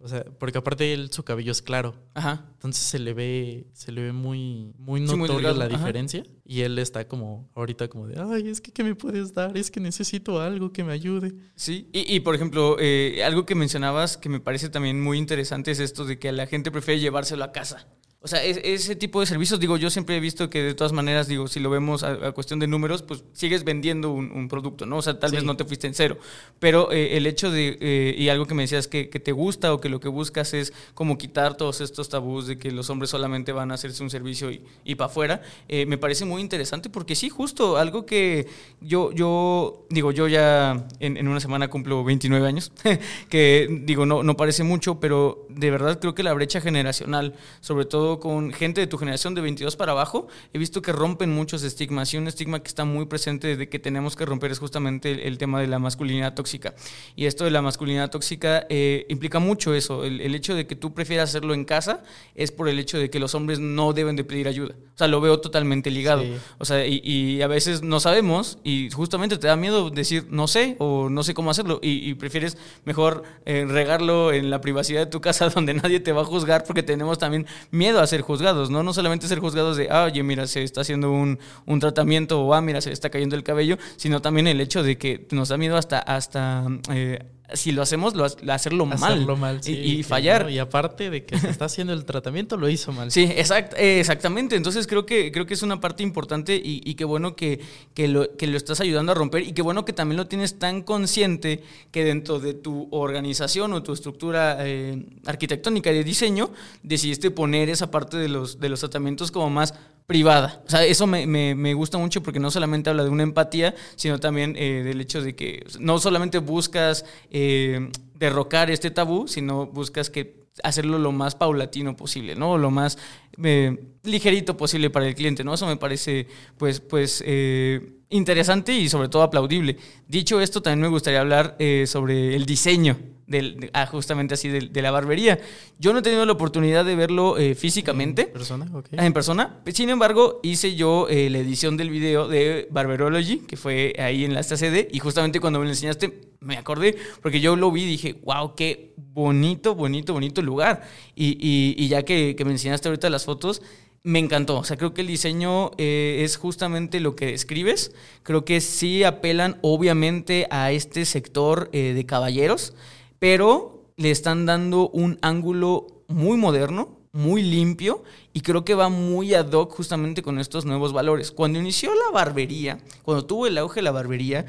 O sea, porque aparte él, su cabello es claro. Ajá. Entonces se le ve, se le ve muy, muy notoria la diferencia. Y él está como, ahorita como de, ay, es que ¿qué me puedes dar? Es que necesito algo que me ayude. Sí, y, y por ejemplo, eh, algo que mencionabas que me parece también muy interesante es esto de que la gente prefiere llevárselo a casa. O sea, ese tipo de servicios, digo, yo siempre he visto que de todas maneras, digo, si lo vemos a, cuestión de números, pues sigues vendiendo un, producto, ¿no? O sea, tal vez no te fuiste en cero. Pero eh, el hecho de, eh, y algo que me decías que, te gusta o que lo que buscas es como quitar todos estos tabús de que los hombres solamente van a hacerse un servicio y, y para afuera, eh, me parece muy interesante porque sí, justo algo que yo, yo digo, yo ya en, en una semana cumplo 29 años, <laughs> que digo, no, no parece mucho, pero de verdad creo que la brecha generacional, sobre todo con gente de tu generación de 22 para abajo, he visto que rompen muchos estigmas y un estigma que está muy presente de que tenemos que romper es justamente el, tema de la masculinidad tóxica. Y esto de la masculinidad tóxica eh, implica mucho eso, el, hecho de que tú prefieras hacerlo en casa es por el hecho de que los hombres no deben de pedir ayuda. O sea, lo veo totalmente ligado. O sea, y, a veces no sabemos y justamente te da miedo decir no sé o no sé cómo hacerlo y, prefieres mejor eh, regarlo en la privacidad de tu <laughs> casa donde nadie te va a juzgar porque tenemos también miedo a ser juzgados, ¿no? No solamente ser juzgados de, ah, oye, mira, se está haciendo un, un tratamiento o, ah, mira, se está cayendo el cabello, sino también el hecho de que nos da miedo hasta, hasta eh, si lo hacemos, lo, hacerlo, mal. y, fallar. Y aparte de que se está haciendo el tratamiento, lo hizo mal. Sí, exact, exactamente. Entonces creo que, creo que es una parte importante y, qué bueno que, que, lo, que lo estás ayudando a romper y qué bueno que también lo tienes tan consciente que dentro de tu organización o tu estructura eh, arquitectónica de diseño decidiste poner esa parte de los, de los tratamientos como más privada. O sea, eso me, me, gusta mucho porque no solamente habla de una empatía, sino también eh, del hecho de que no solamente buscas eh, derrocar este tabú, sino buscas que hacerlo lo más paulatino posible, ¿no? Lo más eh, ligerito posible para el cliente, ¿no? Eso me parece, pues, pues, interesante y sobre todo aplaudible. Dicho esto, también me gustaría hablar sobre el diseño del, ah, justamente así de, de, la barbería. Yo no he tenido la oportunidad de verlo eh, físicamente. ¿En persona? Okay. En persona. Sin embargo, hice yo eh, la edición del video de Barberology, que fue ahí en la esta sede, y justamente cuando me lo enseñaste, me acordé, porque yo lo vi y dije, wow, qué bonito, bonito, bonito lugar. Y, y, y ya que, que, me enseñaste ahorita las fotos, me encantó. O sea, creo que el diseño eh, es justamente lo que describes. Creo que sí apelan, obviamente, a este sector eh, de caballeros pero le están dando un ángulo muy moderno, muy limpio y creo que va muy ad hoc justamente con estos nuevos valores. Cuando inició la barbería, cuando tuvo el auge la barbería,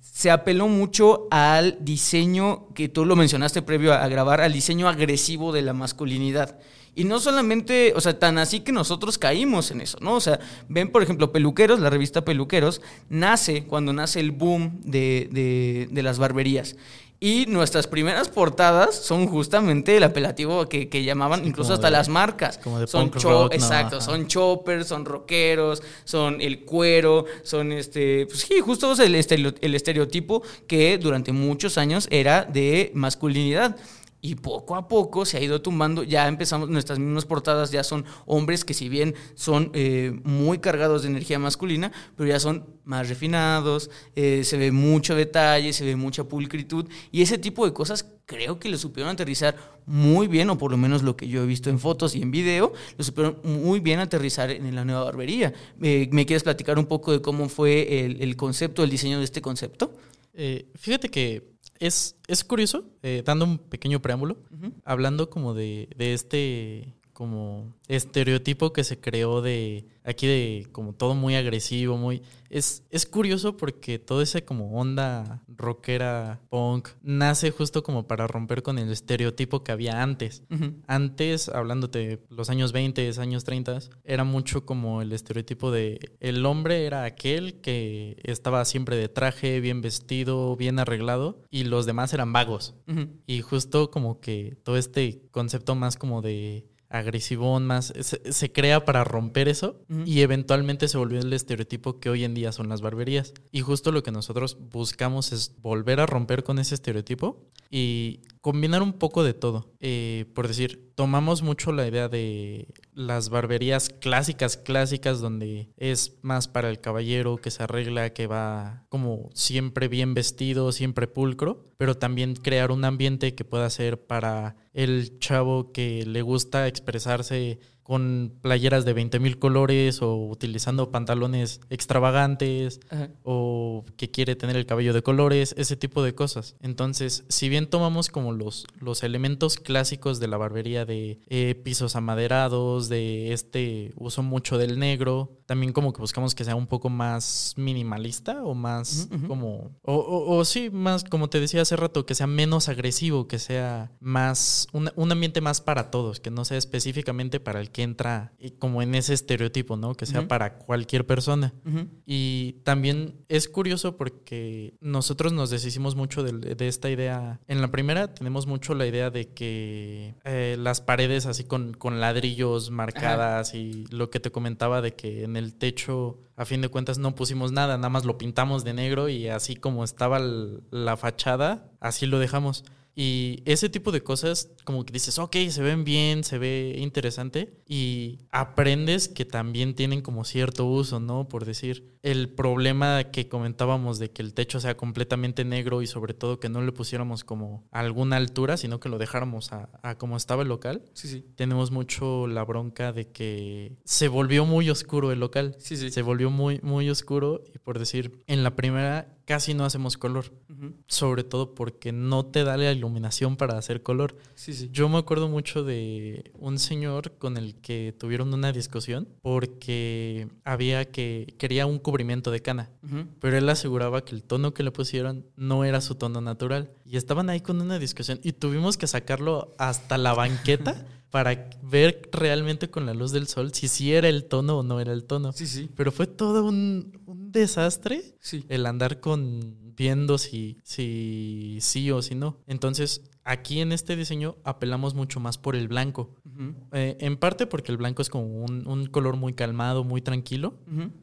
se apeló mucho al diseño que tú lo mencionaste previo a grabar, al diseño agresivo de la masculinidad. Y no solamente, o sea, tan así que nosotros caímos en eso, ¿no? O sea, ven, por ejemplo, Peluqueros, la revista Peluqueros, nace cuando nace el boom de, de, de las barberías. Y nuestras primeras portadas son justamente el apelativo que, que llamaban sí, incluso hasta de, las marcas. Como de son punk rock, exacto, no, son choppers, son rockeros, son el cuero, son este, pues sí, justo el estereotipo que durante muchos años era de masculinidad. Y poco a poco se ha ido tumbando, ya empezamos, nuestras mismas portadas ya son hombres que si bien son eh, muy cargados de energía masculina, pero ya son más refinados, eh, se ve mucho detalle, se ve mucha pulcritud y ese tipo de cosas creo que lo supieron aterrizar muy bien, o por lo menos lo que yo he visto en fotos y en video, lo supieron muy bien aterrizar en la nueva barbería. Eh, ¿Me quieres platicar un poco de cómo fue el, el concepto, el diseño de este concepto? Eh, fíjate que es, es curioso, eh, dando un pequeño preámbulo, uh -huh. hablando como de, de este como estereotipo que se creó de aquí de como todo muy agresivo, muy es, es curioso porque todo ese como onda rockera punk nace justo como para romper con el estereotipo que había antes. Uh -huh. Antes, hablándote los años 20, años 30, era mucho como el estereotipo de el hombre era aquel que estaba siempre de traje, bien vestido, bien arreglado y los demás eran vagos. Uh -huh. Y justo como que todo este concepto más como de agresivón, más se, se, crea para romper eso uh -huh. y eventualmente se volvió el estereotipo que hoy en día son las barberías. Y justo lo que nosotros buscamos es volver a romper con ese estereotipo y combinar un poco de todo. Eh, por decir, tomamos mucho la idea de las barberías clásicas, clásicas, donde es más para el caballero que se arregla, que va como siempre bien vestido, siempre pulcro, pero también crear un ambiente que pueda ser para el chavo que le gusta expresarse con playeras de 20 mil colores o utilizando pantalones extravagantes Ajá. o que quiere tener el cabello de colores, ese tipo de cosas. Entonces, si bien tomamos como los, los elementos clásicos de la barbería de eh, pisos amaderados, de este uso mucho del negro, también como que buscamos que sea un poco más minimalista o más uh -huh. como, o, o, o, sí, más como te decía hace rato, que sea menos agresivo, que sea más, un, un ambiente más para todos, que no sea específicamente para el que entra como en ese estereotipo, ¿no? Que sea uh -huh. para cualquier persona. Uh -huh. Y también es curioso porque nosotros nos deshicimos mucho de, de, esta idea. En la primera tenemos mucho la idea de que eh, las paredes así con, con ladrillos marcadas Ajá. y lo que te comentaba de que en el techo a fin de cuentas no pusimos nada, nada más lo pintamos de negro y así como estaba la fachada, así lo dejamos. Y ese tipo de cosas, como que dices, ok, se ven bien, se ve interesante, y aprendes que también tienen como cierto uso, ¿no? Por decir, el problema que comentábamos de que el techo sea completamente negro y sobre todo que no le pusiéramos como alguna altura, sino que lo dejáramos a, a como estaba el local. Sí, sí. Tenemos mucho la bronca de que se volvió muy oscuro el local. Sí, sí. Se volvió muy, muy oscuro, y por decir, en la primera casi no hacemos color. Uh -huh. Sobre todo porque no te da la iluminación para hacer color. Sí, sí. Yo me acuerdo mucho de un señor con el que tuvieron una discusión porque había que quería un cubrimiento de cana, uh -huh. pero él aseguraba que el tono que le pusieron no era su tono natural y estaban ahí con una discusión y tuvimos que sacarlo hasta la banqueta. <laughs> para ver realmente con la luz del sol si sí era el tono o no era el tono. Sí, sí. Pero fue todo un, un desastre sí. el andar con viendo si, si sí o si no. Entonces, aquí en este diseño apelamos mucho más por el blanco. Uh Eh, en parte porque el blanco es como un, un color muy calmado, muy tranquilo.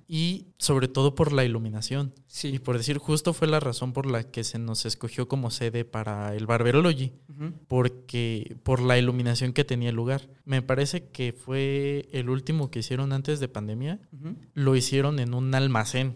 Y sobre todo por la iluminación. Sí. Y por decir, justo fue la razón por la que se nos escogió como sede para el Barberology. Porque por la iluminación que tenía el lugar. Me parece que fue el último que hicieron antes de pandemia. Lo hicieron en un almacén.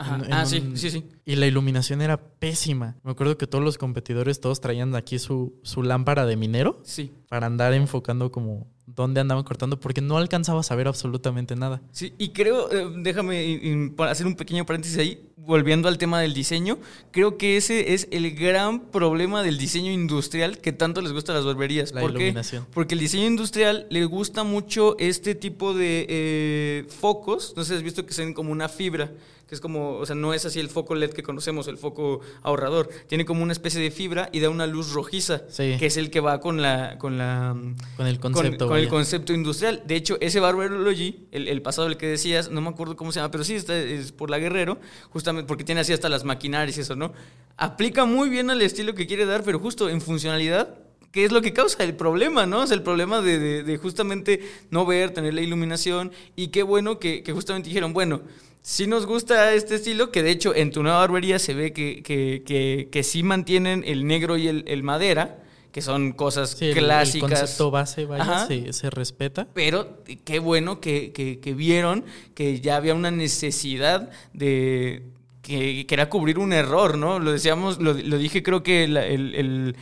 Ajá. En- en ah, sí, un- sí, sí. Y la iluminación era pésima. Me acuerdo que todos los competidores, todos traían aquí su, su lámpara de minero Sí. para andar enfocando como dónde andaban cortando, porque no alcanzabas a ver absolutamente nada. Sí, y creo, eh, déjame hacer un pequeño paréntesis ahí, volviendo al tema del diseño, creo que ese es el gran problema del diseño industrial que tanto les gusta a las barberías. La ¿Por qué? iluminación. Porque el diseño industrial le gusta mucho este tipo de eh, focos, no sé, has visto que son como una fibra, que es como, o sea, no es así el foco LED que conocemos, el foco ahorrador, tiene como una especie de fibra y da una luz rojiza, Sí. que es el que va con la, con la Con el con- concepto. Con, el concepto industrial. De hecho, ese Barberology, el, el pasado del que decías, no me acuerdo cómo se llama, pero sí está, es por la Guerrero, justamente porque tiene así hasta las maquinarias y eso, ¿no? Aplica muy bien al estilo que quiere dar, pero justo en funcionalidad. ¿Qué es lo que causa el problema, no? Es el problema de, de- de justamente no ver, tener la iluminación. Y qué bueno que, que justamente dijeron, bueno, si nos gusta este estilo, que de hecho en tu nueva barbería se ve que, que, que, que sí mantienen el negro y el, el madera, que son cosas Sí, clásicas. El concepto base, vaya, Ajá. se, se respeta. Pero qué bueno que, que- que vieron que ya había una necesidad de que, que era cubrir un error, ¿no? Lo decíamos, lo, dije creo que la- el, el-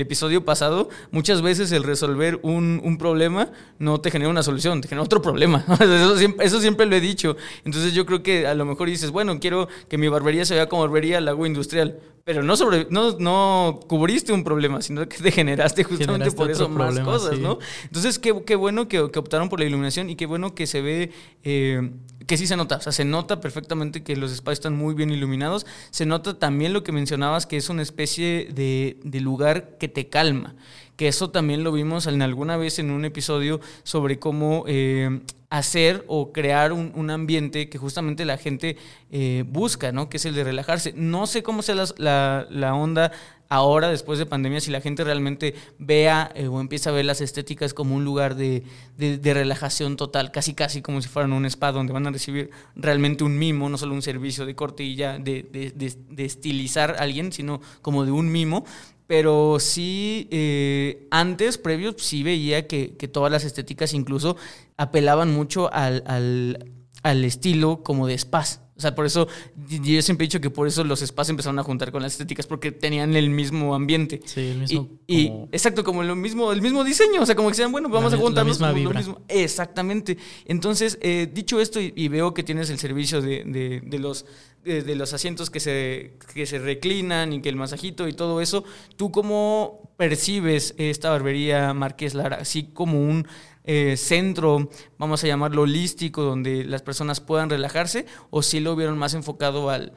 episodio pasado, muchas veces el resolver un, un problema no te genera una solución, te genera otro problema. <laughs> Eso siempre, eso siempre lo he dicho. Entonces yo creo que a lo mejor dices, bueno, quiero que mi barbería se vea como barbería Lago Industrial, pero no, sobre, no, no cubriste un problema, sino que <laughs> te generaste justamente Generaste por eso más problema, cosas, sí. ¿no? Entonces, qué, qué bueno que, que optaron por la iluminación y qué bueno que se ve, eh, que sí se nota. O sea, se nota perfectamente que los espacios están muy bien iluminados. Se nota también lo que mencionabas, que es una especie de, de lugar que te calma. Que eso también lo vimos en alguna vez en un episodio sobre cómo eh, hacer o crear un, un ambiente que justamente la gente eh, busca, ¿no? Que es el de relajarse. No sé cómo sea las- la, la onda ahora, después de pandemia, si la gente realmente vea eh, o empieza a ver las estéticas como un lugar de, de- relajación total, casi casi como si fueran un spa donde van a recibir realmente un mimo, no solo un servicio de corte y ya, de- de estilizar a alguien, sino como de un mimo. Pero sí, eh, antes, previo, sí veía que, que todas las estéticas incluso apelaban mucho al, al, al estilo como de spas. O sea, por eso yo siempre he dicho que por eso los spas empezaron a juntar con las estéticas, porque tenían el mismo ambiente. Sí, el mismo. Y, y- como- exacto, como lo mismo, el mismo diseño. O sea, como que sean, bueno, vamos La a mi- la juntarnos misma como lo vibra. mismo. Exactamente. Entonces, eh, dicho esto, y, y veo que tienes el servicio de, de- de los de, de los asientos que se, que se reclinan y que el masajito y todo eso, ¿tú cómo percibes esta barbería Marqués Lara? Así como un eh, centro, vamos a llamarlo holístico, donde las personas puedan relajarse, o si lo vieron más enfocado al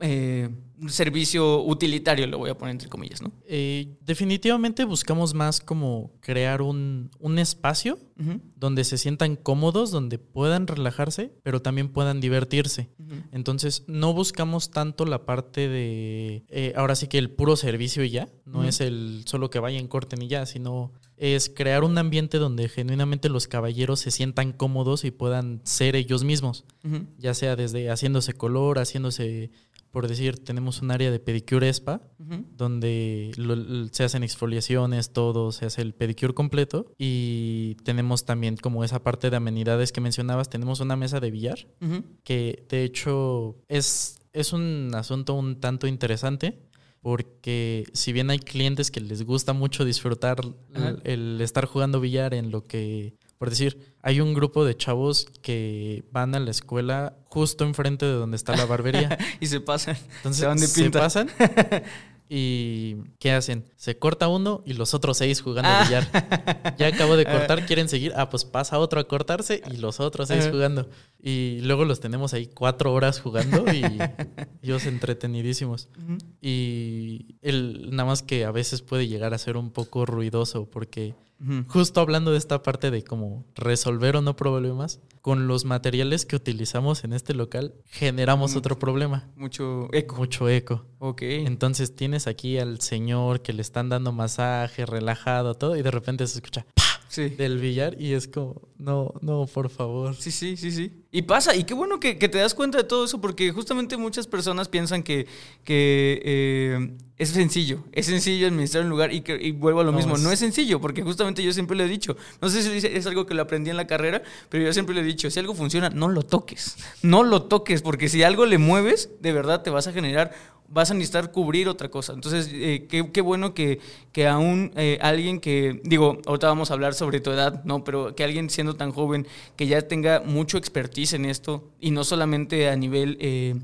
eh, servicio utilitario, lo voy a poner entre comillas, ¿no? Eh, definitivamente buscamos más como crear un, un espacio donde se sientan cómodos, donde puedan relajarse, pero también puedan divertirse. Entonces, no buscamos tanto la parte de, eh, ahora sí que el puro servicio y ya, no es el solo que vayan, corten y ya, sino es crear un ambiente donde genuinamente los caballeros se sientan cómodos y puedan ser ellos mismos, ya sea desde haciéndose color, haciéndose, por decir, tenemos un área de pedicure spa, donde lo- se hacen exfoliaciones, todo, se hace el pedicure completo. Y tenemos también como esa parte de amenidades que mencionabas, tenemos una mesa de billar que de hecho es, es un asunto un tanto interesante porque si bien hay clientes que les gusta mucho disfrutar el estar jugando billar en lo que, por decir, hay un grupo de chavos que van a la escuela justo enfrente de donde está la barbería. <laughs> Y se pasan. Entonces Se se pasan <laughs> y ¿qué hacen? Se corta uno y los otros seis jugando Ah. billar. Ya acabo de <laughs> cortar, quieren seguir. Ah, pues pasa otro a cortarse y los otros seis jugando. Y luego los tenemos ahí cuatro horas jugando y ellos entretenidísimos. Y el, nada más que a veces puede llegar a ser un poco ruidoso porque. Justo hablando de esta parte de cómo resolver o no problemas, con los materiales que utilizamos en este local generamos otro problema. Mucho eco. Mucho eco. Ok. Entonces tienes aquí al señor que le están dando masaje, relajado, todo, y de repente se escucha del billar y es como, no, no, por favor. Sí, sí, sí, sí. Y pasa, y qué bueno que, que te das cuenta de todo eso, porque justamente muchas personas piensan que, que eh, es sencillo, es sencillo administrar un lugar y, que, y vuelvo a lo No, mismo, es- no es sencillo, porque justamente yo siempre lo he dicho, no sé si es algo que lo aprendí en la carrera, pero yo siempre lo he dicho, si algo funciona, no lo toques, no lo toques, porque si algo le mueves, de verdad te vas a generar vas a necesitar cubrir otra cosa. Entonces, eh, qué, qué bueno que, que aún eh, alguien que, digo, ahorita vamos a hablar sobre tu edad, ¿no? Pero que alguien siendo tan joven, que ya tenga mucho expertise en esto, y no solamente a nivel eh,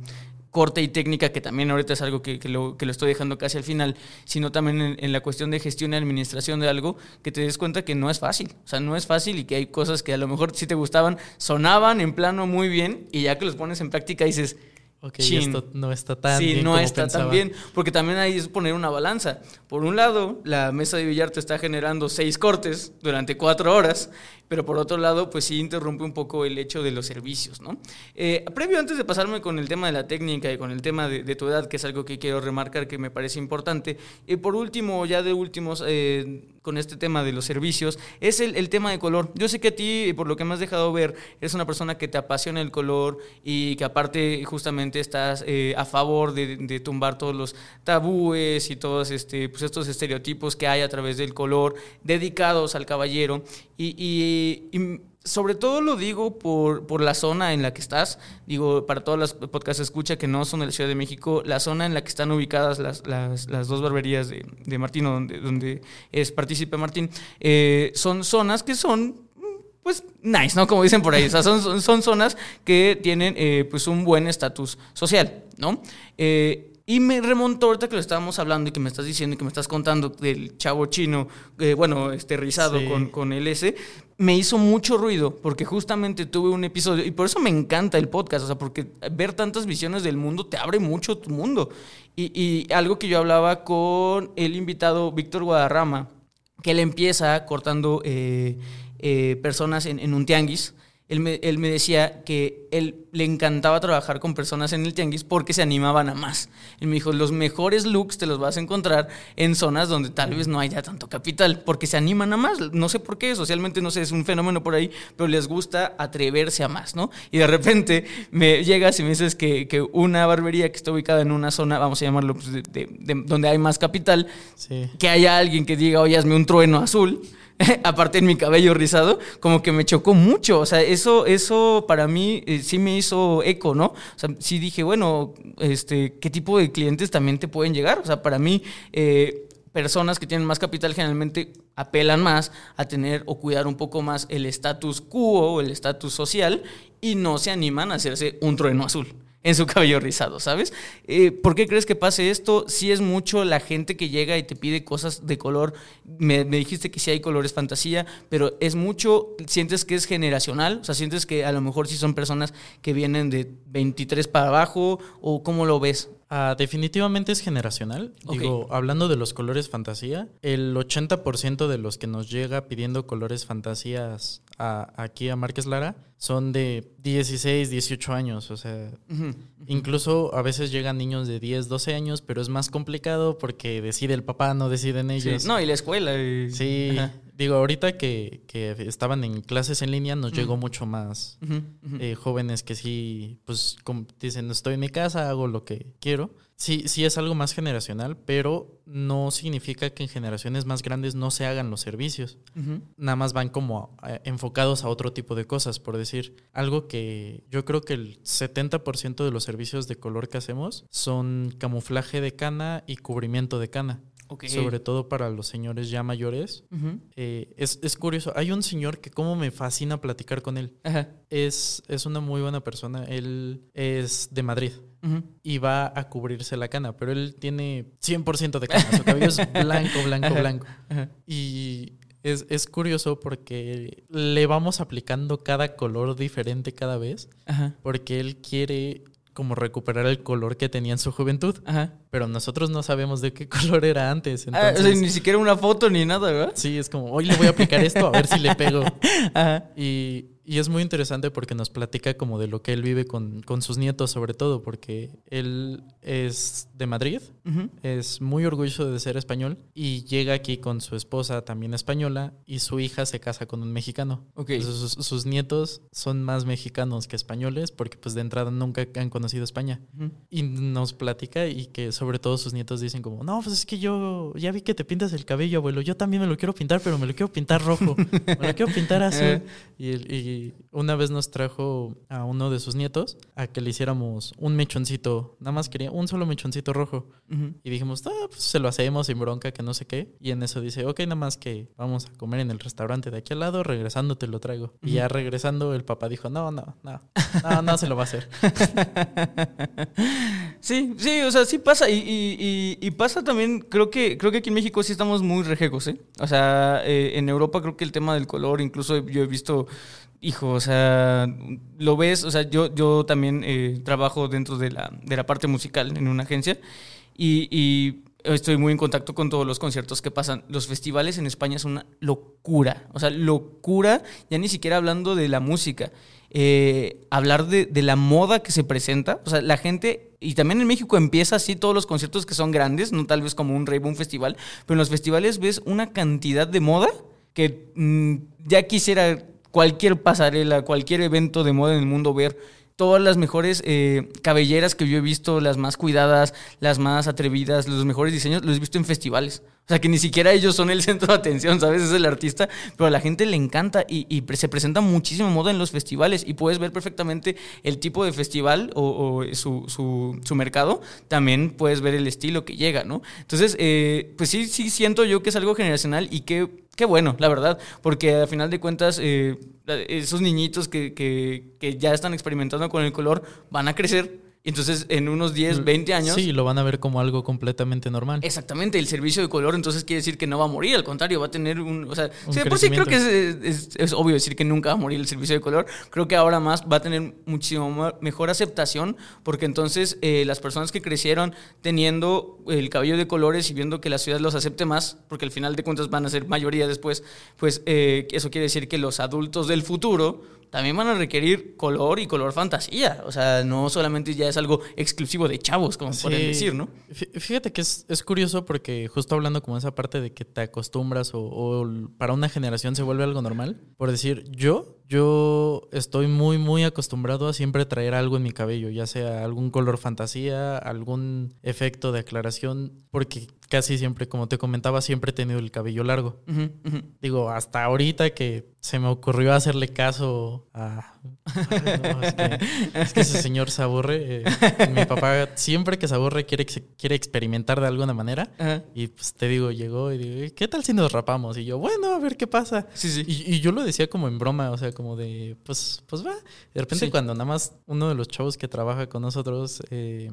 corte y técnica, que también ahorita es algo que, que lo, que lo estoy dejando casi al final, sino también en, en la cuestión de gestión y administración de algo, que te des cuenta que no es fácil. O sea, no es fácil y que hay cosas que a lo mejor si te gustaban, sonaban en plano muy bien, y ya que los pones en práctica dices, Ok, esto no está tan sí, bien. no como está pensaba. tan bien, porque también ahí es poner una balanza. Por un lado, la mesa de billar te está generando seis cortes durante cuatro horas, pero por otro lado, pues sí interrumpe un poco el hecho de los servicios, ¿no? Eh, previo, antes de pasarme con el tema de la técnica y con el tema de, de tu edad, que es algo que quiero remarcar que me parece importante, y por último, ya de últimos, eh, con este tema de los servicios, es el, el tema de color. Yo sé que a ti, por lo que me has dejado ver, eres una persona que te apasiona el color y que aparte justamente estás eh, a favor de, de tumbar todos los tabúes y todos este, pues estos estereotipos que hay a través del color dedicados al caballero. Y, y- y sobre todo lo digo por, por la zona en la que estás. Digo, para todas las podcasts escucha que no son de la Ciudad de México, la zona en la que están ubicadas las, las, las dos barberías de, de Martín, o donde, donde es partícipe Martín, eh, son zonas que son pues nice, ¿no? Como dicen por ahí. O sea, son, son, son zonas que tienen eh, pues un buen estatus social, ¿no? Eh, y me remontó ahorita que lo estábamos hablando y que me estás diciendo y que me estás contando del chavo chino, eh, bueno, este rizado Sí. con, con el S, me hizo mucho ruido porque justamente tuve un episodio y por eso me encanta el podcast, o sea, porque ver tantas visiones del mundo te abre mucho tu mundo. Y, y algo que yo hablaba con el invitado Víctor Guadarrama, que él empieza cortando eh, eh, personas en, en un tianguis. Él me, él me decía que él le encantaba trabajar con personas en el tianguis porque se animaban a más. Él me dijo, los mejores looks te los vas a encontrar en zonas donde tal vez no haya tanto capital, porque se animan a más. No sé por qué, socialmente no sé, es un fenómeno por ahí, pero les gusta atreverse a más, ¿no? Y de repente me llegas y me dices que, que una barbería que está ubicada en una zona, vamos a llamarlo, pues, de- de- de- donde hay más capital, Sí. que haya alguien que diga, oye, hazme un trueno azul, <laughs> aparte en mi cabello rizado, como que me chocó mucho. O sea, eso, eso para mí eh, sí me hizo eco, ¿no? O sea, sí dije, bueno, este, ¿qué tipo de clientes también te pueden llegar? O sea, para mí, eh, personas que tienen más capital generalmente apelan más a tener o cuidar un poco más el status quo o el estatus social y no se animan a hacerse un trueno azul en su cabello rizado, ¿sabes? Eh, ¿Por qué crees que pase esto? Si es mucho la gente que llega y te pide cosas de color. Me, me dijiste que sí hay colores fantasía, pero es mucho, sientes que es generacional, o sea, sientes que a lo mejor sí son personas que vienen de 23 para abajo, o cómo lo ves. Ah, definitivamente es generacional. Digo, hablando de los colores fantasía, el 80% de los que nos llega pidiendo colores fantasías a- aquí a Márquez Lara son de 16, 18 años. O sea, incluso a veces llegan niños de 10, 12 años, pero es más complicado porque decide el papá, no deciden Sí, ellos. No, y la escuela. y- Sí, Ajá. digo, ahorita que, que estaban en clases en línea nos llegó mucho más eh, jóvenes que sí, pues como dicen, estoy en mi casa, hago lo que quiero. Sí, sí es algo más generacional, pero no significa que en generaciones más grandes no se hagan los servicios. Ujú. Nada más van como eh, enfocados a otro tipo de cosas, por decir algo que yo creo que el 70% de los servicios de color que hacemos son camuflaje de cana y cubrimiento de cana. Ok. Sobre todo para los señores ya mayores. Eh, es, es curioso, hay un señor que como me fascina platicar con él. Ajá. Es, es una muy buena persona. Él es de Madrid Y va a cubrirse la cana, pero él tiene 100% de cana. Su cabello es blanco, blanco, blanco. Ajá. Y es, es curioso porque le vamos aplicando cada color diferente cada vez, Ajá. porque él quiere como recuperar el color que tenía en su juventud, Ajá. pero nosotros no sabemos de qué color era antes. Ah, o sea, Entonces, ni siquiera una foto ni nada, ¿verdad? sí, es como, hoy le voy a aplicar esto a ver si le pego. <laughs> Ajá. Y, y es muy interesante porque nos platica como de lo que él vive con, con sus nietos sobre todo, porque él es de Madrid, es muy orgulloso de ser español y llega aquí con su esposa también española y su hija se casa con un mexicano. Ok. Sus, sus nietos son más mexicanos que españoles porque pues de entrada nunca han conocido España. Y nos platica y que sobre todo sus nietos dicen como, no, pues es que yo ya vi que te pintas el cabello, abuelo, yo también me lo quiero pintar, pero me lo quiero pintar rojo, <laughs> me lo quiero pintar azul. <laughs> Y, y una vez nos trajo a uno de sus nietos a que le hiciéramos un mechoncito, nada más quería un solo mechoncito rojo. Y dijimos, ah, pues se lo hacemos sin bronca, que no sé qué. Y en eso dice, ok, nada más que vamos a comer en el restaurante de aquí al lado, regresando te lo traigo. Y ya regresando el papá dijo, no, no, no, <laughs> no, no se lo va a hacer. <laughs> Sí, sí, o sea, sí pasa. Y, y- y- y pasa también, creo que, creo que aquí en México sí estamos muy rejegos, ¿eh? O sea, eh, en Europa creo que el tema del color, incluso yo he visto, hijo, o sea, lo ves, o sea, yo, yo también eh, trabajo dentro de la, de la parte musical en una agencia y, estoy muy en contacto con todos los conciertos que pasan. Los festivales en España son una locura, o sea, locura, ya ni siquiera hablando de la música. eh, hablar de, de la moda que se presenta, o sea, la gente, y también en México empieza así todos los conciertos que son grandes, no tal vez como un rave, un festival, pero en los festivales ves una cantidad de moda que mm, ya quisiera cualquier pasarela, cualquier evento de moda en el mundo ver todas las mejores eh, cabelleras que yo he visto, las más cuidadas, las más atrevidas, los mejores diseños, los he visto en festivales. O sea, que ni siquiera ellos son el <laughs> centro de atención, ¿sabes? Es el artista, pero a la gente le encanta y, se presenta muchísima moda en los festivales y puedes ver perfectamente el tipo de festival o, su, su- mercado, también puedes ver el estilo que llega, ¿no? Entonces, eh, pues sí, sí siento yo que es algo generacional y que Qué bueno, la verdad, porque a final de cuentas eh, esos niñitos que, que- ya están experimentando con el color van a crecer entonces en unos 10, 20 años... Sí, lo van a ver como algo completamente normal. Exactamente, el servicio de color entonces quiere decir que no va a morir, al contrario, va a tener un... O sea, Un sí, por sí creo que es, es- es obvio decir que nunca va a morir el servicio de color, creo que ahora más va a tener muchísimo mejor aceptación porque entonces eh, las personas que crecieron teniendo el cabello de colores y viendo que la ciudad los acepte más, porque al final de cuentas van a ser mayoría después, pues eh, eso quiere decir que los adultos del futuro también van a requerir color y color fantasía, o sea, no solamente ya es algo exclusivo de chavos, como pueden Sí. decir, ¿no? Fí- Fíjate que es, es curioso porque justo hablando como esa parte de que te acostumbras o, o para una generación se vuelve algo normal. Por decir, yo, yo estoy muy, muy acostumbrado a siempre traer algo en mi cabello, ya sea algún color fantasía, algún efecto de aclaración, porque casi siempre, como te comentaba, siempre he tenido el cabello largo. Digo, hasta ahorita que se me ocurrió hacerle caso a... Ay, <laughs> no, es, que, es que ese señor se aburre. eh, mi papá siempre que se aburre quiere, quiere experimentar de alguna manera. Y pues te digo, llegó y digo, ¿qué tal si nos rapamos? Y yo, bueno, a ver qué pasa. Sí, sí. Y, y yo lo decía como en broma, o sea, como de, pues, pues va. De repente Sí. cuando nada más uno de los chavos que trabaja con nosotros... eh,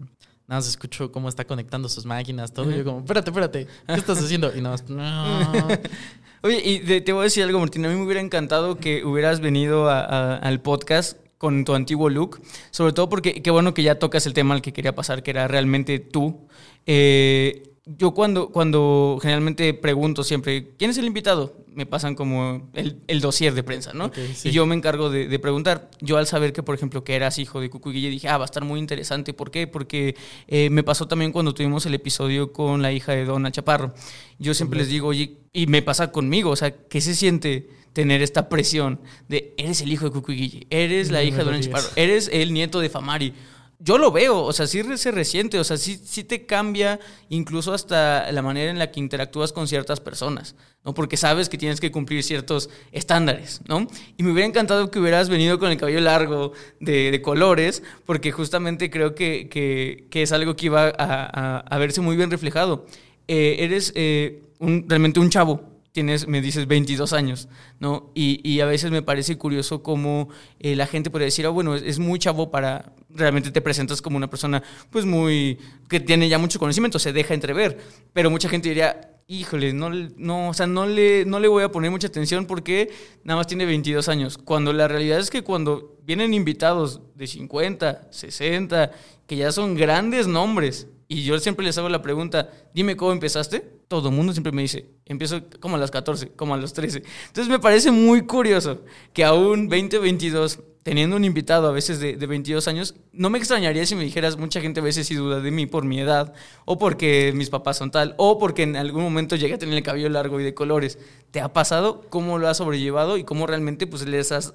Nada más escucho cómo está conectando sus máquinas, todo. Y yo como, espérate, espérate, ¿qué estás haciendo? Y nada más, no. <laughs> Oye, y de- te voy a decir algo, Martín. A mí me hubiera encantado que hubieras venido a- a- al podcast con tu antiguo look. Sobre todo porque qué bueno que ya tocas el tema al que quería pasar, que era realmente tú. Eh, yo cuando, cuando generalmente pregunto siempre, ¿quién es el invitado? Me pasan como el, el dossier de prensa, ¿no? Sí. Y yo me encargo de, de preguntar. Yo al saber que, por ejemplo, que eras hijo de Cucu Guille, dije, ah, va a estar muy interesante. ¿Por qué? Porque eh, me pasó también cuando tuvimos el episodio con la hija de Donna Chaparro. Yo siempre les digo, oye, y me pasa conmigo, o sea, ¿qué se siente tener esta presión de, eres el hijo de Cucu Guille, eres la hija de Donna Chaparro, eres el nieto de Famari? Yo lo veo, o sea, sí se resiente, o sea, sí, sí te cambia incluso hasta la manera en la que interactúas con ciertas personas, ¿no? Porque sabes que tienes que cumplir ciertos estándares, ¿no? Y me hubiera encantado que hubieras venido con el cabello largo de, colores, porque justamente creo que, que- es algo que iba a, a- verse muy bien reflejado. Eh, eres eh, realmente un chavo, tienes, me dices, 22 años, ¿no? Y, y a veces me parece curioso cómo eh, la gente puede decir, ah, bueno, es, es muy chavo para, realmente te presentas como una persona, pues muy, que tiene ya mucho conocimiento, se deja entrever, pero mucha gente diría, híjole, no, no, o sea, no le, no le voy a poner mucha atención porque nada más tiene 22 años, cuando la realidad es que cuando vienen invitados de 50, 60, que ya son grandes nombres, y yo siempre les hago la pregunta, dime cómo empezaste, todo el mundo siempre me dice, empiezo como a las 14, como a los 13. Entonces me parece muy curioso que aún 2022 teniendo un invitado a veces de, de, 22 años, no me extrañaría si me dijeras, mucha gente a veces sí duda de mí por mi edad, o porque mis papás son tal, o porque en algún momento llegué a tener el cabello largo y de colores. ¿Te ha pasado? ¿Cómo lo has sobrellevado? ¿Y cómo realmente pues, les has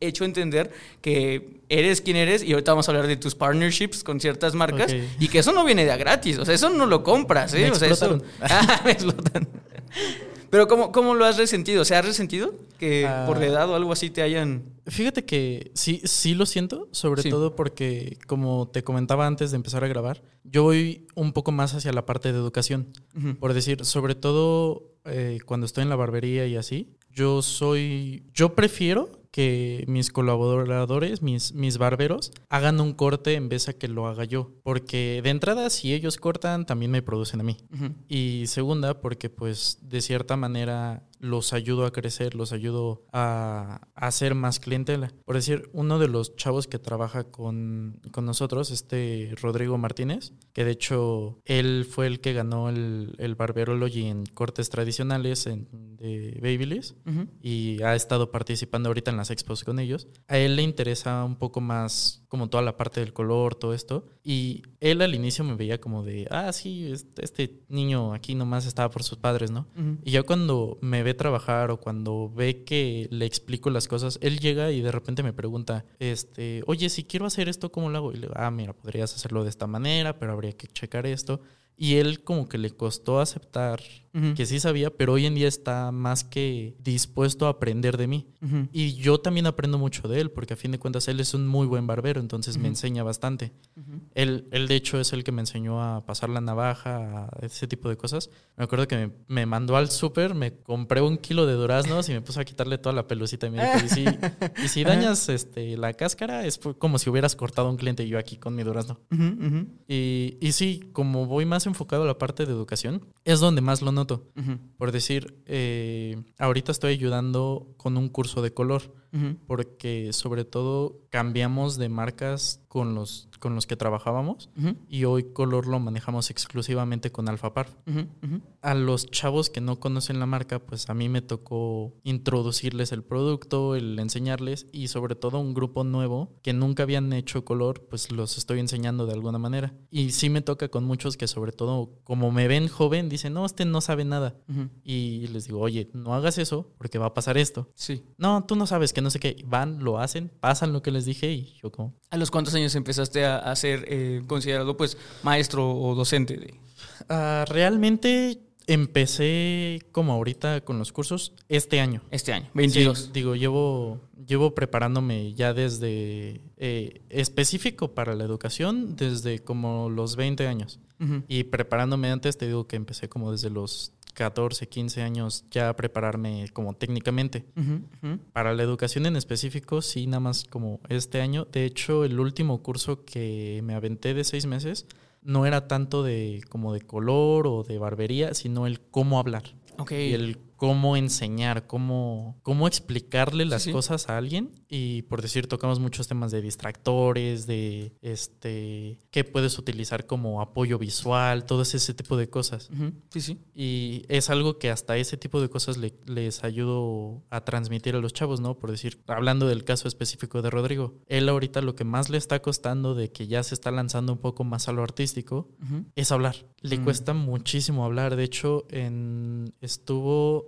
hecho entender que eres quien eres? Y ahorita vamos a hablar de tus partnerships con ciertas marcas, okay. y que eso no viene de a gratis, o sea, eso no lo compras, ¿eh? Me o sea, eso... <laughs> Ah, me explotan. Pero ¿cómo, ¿cómo lo has resentido? ¿Se has resentido que Ah. por la edad o algo así te hayan... Fíjate que sí, sí lo siento, sobre Sí. todo porque, como te comentaba antes de empezar a grabar, yo voy un poco más hacia la parte de educación. Por decir, sobre todo eh, cuando estoy en la barbería y así, yo soy. Yo prefiero que mis colaboradores, mis, mis barberos, hagan un corte en vez a que lo haga yo. Porque de entrada, si ellos cortan, también me producen a mí. Y segunda, porque pues de cierta manera los ayudo a crecer, los ayudo a, a hacer más clientela. Por decir, uno de los chavos que trabaja con, con nosotros, este Rodrigo Martínez, que de hecho él fue el que ganó el, el Barberology en cortes tradicionales en, de Babyliss y ha estado participando ahorita en las expos con ellos. A él le interesa un poco más como toda la parte del color, todo esto. Y él al inicio me veía como de, ah, sí, este, niño aquí nomás estaba por sus padres, ¿no? Ujú. Y ya cuando me ve trabajar o cuando ve que le explico las cosas, él llega y de repente me pregunta, este, oye, si quiero hacer esto, ¿cómo lo hago? Y le digo, ah, mira, podrías hacerlo de esta manera, pero habría que checar esto. Y él como que le costó aceptar que sí sabía, pero hoy en día está más que dispuesto a aprender de mí. Y yo también aprendo mucho de él, porque a fin de cuentas él es un muy buen barbero, entonces me enseña bastante. Él, él, de hecho, es el que me enseñó a pasar la navaja, a ese tipo de cosas. Me acuerdo que me, me mandó al súper, me compré un kilo de duraznos y me puso a quitarle toda la pelucita. Y me dijo, y si, y si <laughs> dañas este, la cáscara, es como si hubieras cortado a un cliente y yo aquí con mi durazno. Y, y sí, como voy más enfocado a la parte de educación, es donde más lo noto. Por decir, eh, ahorita estoy ayudando con un curso de color porque sobre todo cambiamos de marcas con los, con los que trabajábamos y hoy color lo manejamos exclusivamente con Alfapar. Ujú. A los chavos que no conocen la marca, pues a mí me tocó introducirles el producto, el enseñarles y sobre todo un grupo nuevo que nunca habían hecho color, pues los estoy enseñando de alguna manera. Y sí me toca con muchos que sobre todo como me ven joven, dicen, no, este no sabe nada. Y les digo, oye, no hagas eso porque va a pasar esto. Sí. No, tú no sabes que no sé qué. Van, lo hacen, pasan lo que les dije y yo como... ¿A los cuántos años empezaste a, a ser eh, considerado pues maestro o docente? De... Ah, realmente empecé como ahorita con los cursos este año. Este año, 22. Sí, digo, llevo, llevo preparándome ya desde eh, específico para la educación desde como los 20 años. Y preparándome antes, te digo que empecé como desde los 14, 15 años ya a prepararme como técnicamente. Para la educación en específico, sí, nada más como este año. De hecho, el último curso que me aventé de seis meses no era tanto de como de color o de barbería, sino el cómo hablar Ok. y el cómo enseñar, cómo, cómo explicarle las sí. cosas a alguien. Y por decir, tocamos muchos temas de distractores, de este qué puedes utilizar como apoyo visual, todo ese tipo de cosas. Sí, sí. Y es algo que hasta ese tipo de cosas le- les ayudo a transmitir a los chavos, ¿no? Por decir, hablando del caso específico de Rodrigo, él ahorita lo que más le está costando de que ya se está lanzando un poco más a lo artístico es hablar. Le Mm. cuesta muchísimo hablar. De hecho, en, estuvo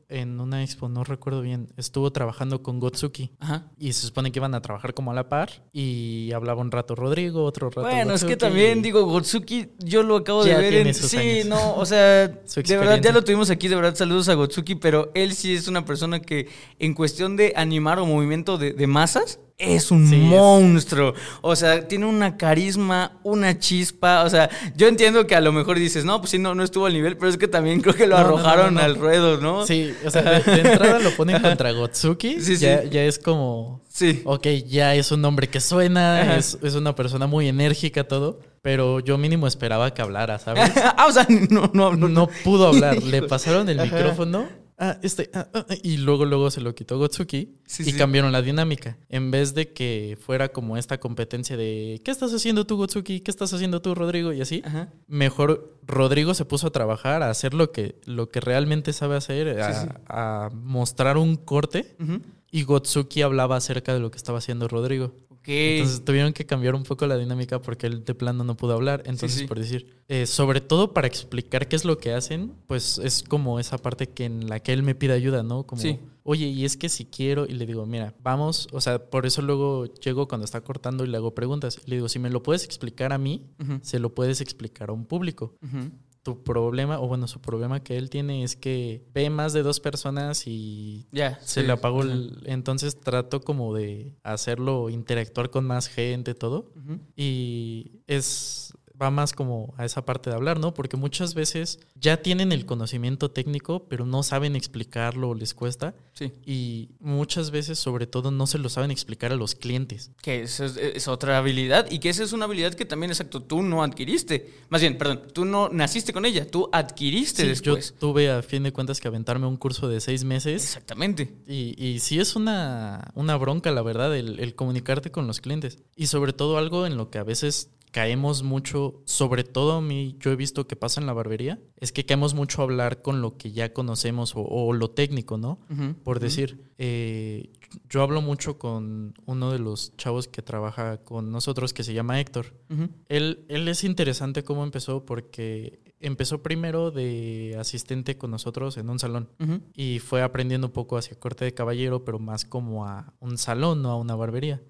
en una expo, no recuerdo bien, estuvo trabajando con Gotsuki. Ajá. Y se supone que iban a trabajar como a la par. Y hablaba un rato Rodrigo, otro rato Bueno, es que también, digo, Gotsuki, yo lo acabo de ver en... Sí, años. no, o <laughs> sea, de verdad, ya lo tuvimos aquí, de verdad, saludos a Gotsuki, pero él sí es una persona que en cuestión de animar o movimiento de, de masas, es un Sí, monstruo. O sea, tiene una carisma, una chispa. O sea, yo entiendo que a lo mejor dices, no, pues sí, no, no estuvo al nivel, pero es que también creo que lo no, arrojaron no, no. al ruedo, ¿no? Sí, o sea, de, de entrada lo ponen contra Gotsuki. Sí, sí. ya, ya es como. Sí. Ok, ya es un hombre que suena, es, es una persona muy enérgica, todo. Pero yo mínimo esperaba que hablara, ¿sabes? <laughs> ah, o sea, no, no hablo. No pudo hablar. Le pasaron el Ajá. micrófono ah, este, ah, ah", y luego, luego se lo quitó Gotsuki Sí, y sí. cambiaron la dinámica. En vez de que fuera como esta competencia de, ¿qué estás haciendo tú, Gotsuki? ¿Qué estás haciendo tú, Rodrigo? Y así. Ajá. Mejor Rodrigo se puso a trabajar, a hacer lo que, lo que realmente sabe hacer, a, Sí, sí. a mostrar un corte. Y Gotsuki hablaba acerca de lo que estaba haciendo Rodrigo. Ok. Entonces tuvieron que cambiar un poco la dinámica porque él de plano no pudo hablar. Entonces, sí. por decir, eh, sobre todo para explicar qué es lo que hacen, pues es como esa parte que en la que él me pide ayuda, ¿no? Como, Sí. oye, y es que si quiero, y le digo, mira, vamos, o sea, por eso luego llego cuando está cortando y le hago preguntas. Le digo, si me lo puedes explicar a mí, Ujú. se lo puedes explicar a un público. Ujú. Tu problema, o bueno, su problema que él tiene es que ve más de dos personas y Ya. se sí. le apagó el... Entonces trato como de hacerlo, interactuar con más gente, todo. Y es... Va más como a esa parte de hablar, ¿no? Porque muchas veces ya tienen el conocimiento técnico, pero no saben explicarlo o les cuesta. Sí. Y muchas veces, sobre todo, no se lo saben explicar a los clientes. Que eso es, es otra habilidad y que esa es una habilidad que también, exacto, tú no adquiriste. Más bien, perdón, tú no naciste con ella, tú adquiriste Sí, después. Yo tuve a fin de cuentas que aventarme un curso de seis meses Exactamente. Y, y sí es una, una bronca, la verdad, el, el comunicarte con los clientes. Y sobre todo algo en lo que a veces caemos mucho, sobre todo a mí, yo he visto que pasa en la barbería, es que caemos mucho a hablar con lo que ya conocemos o, o lo técnico, ¿no? Por decir, eh, yo hablo mucho con uno de los chavos que trabaja con nosotros que se llama Héctor. Él, él es interesante cómo empezó porque empezó primero de asistente con nosotros en un salón y fue aprendiendo un poco hacia corte de caballero, pero más como a un salón, no a una barbería.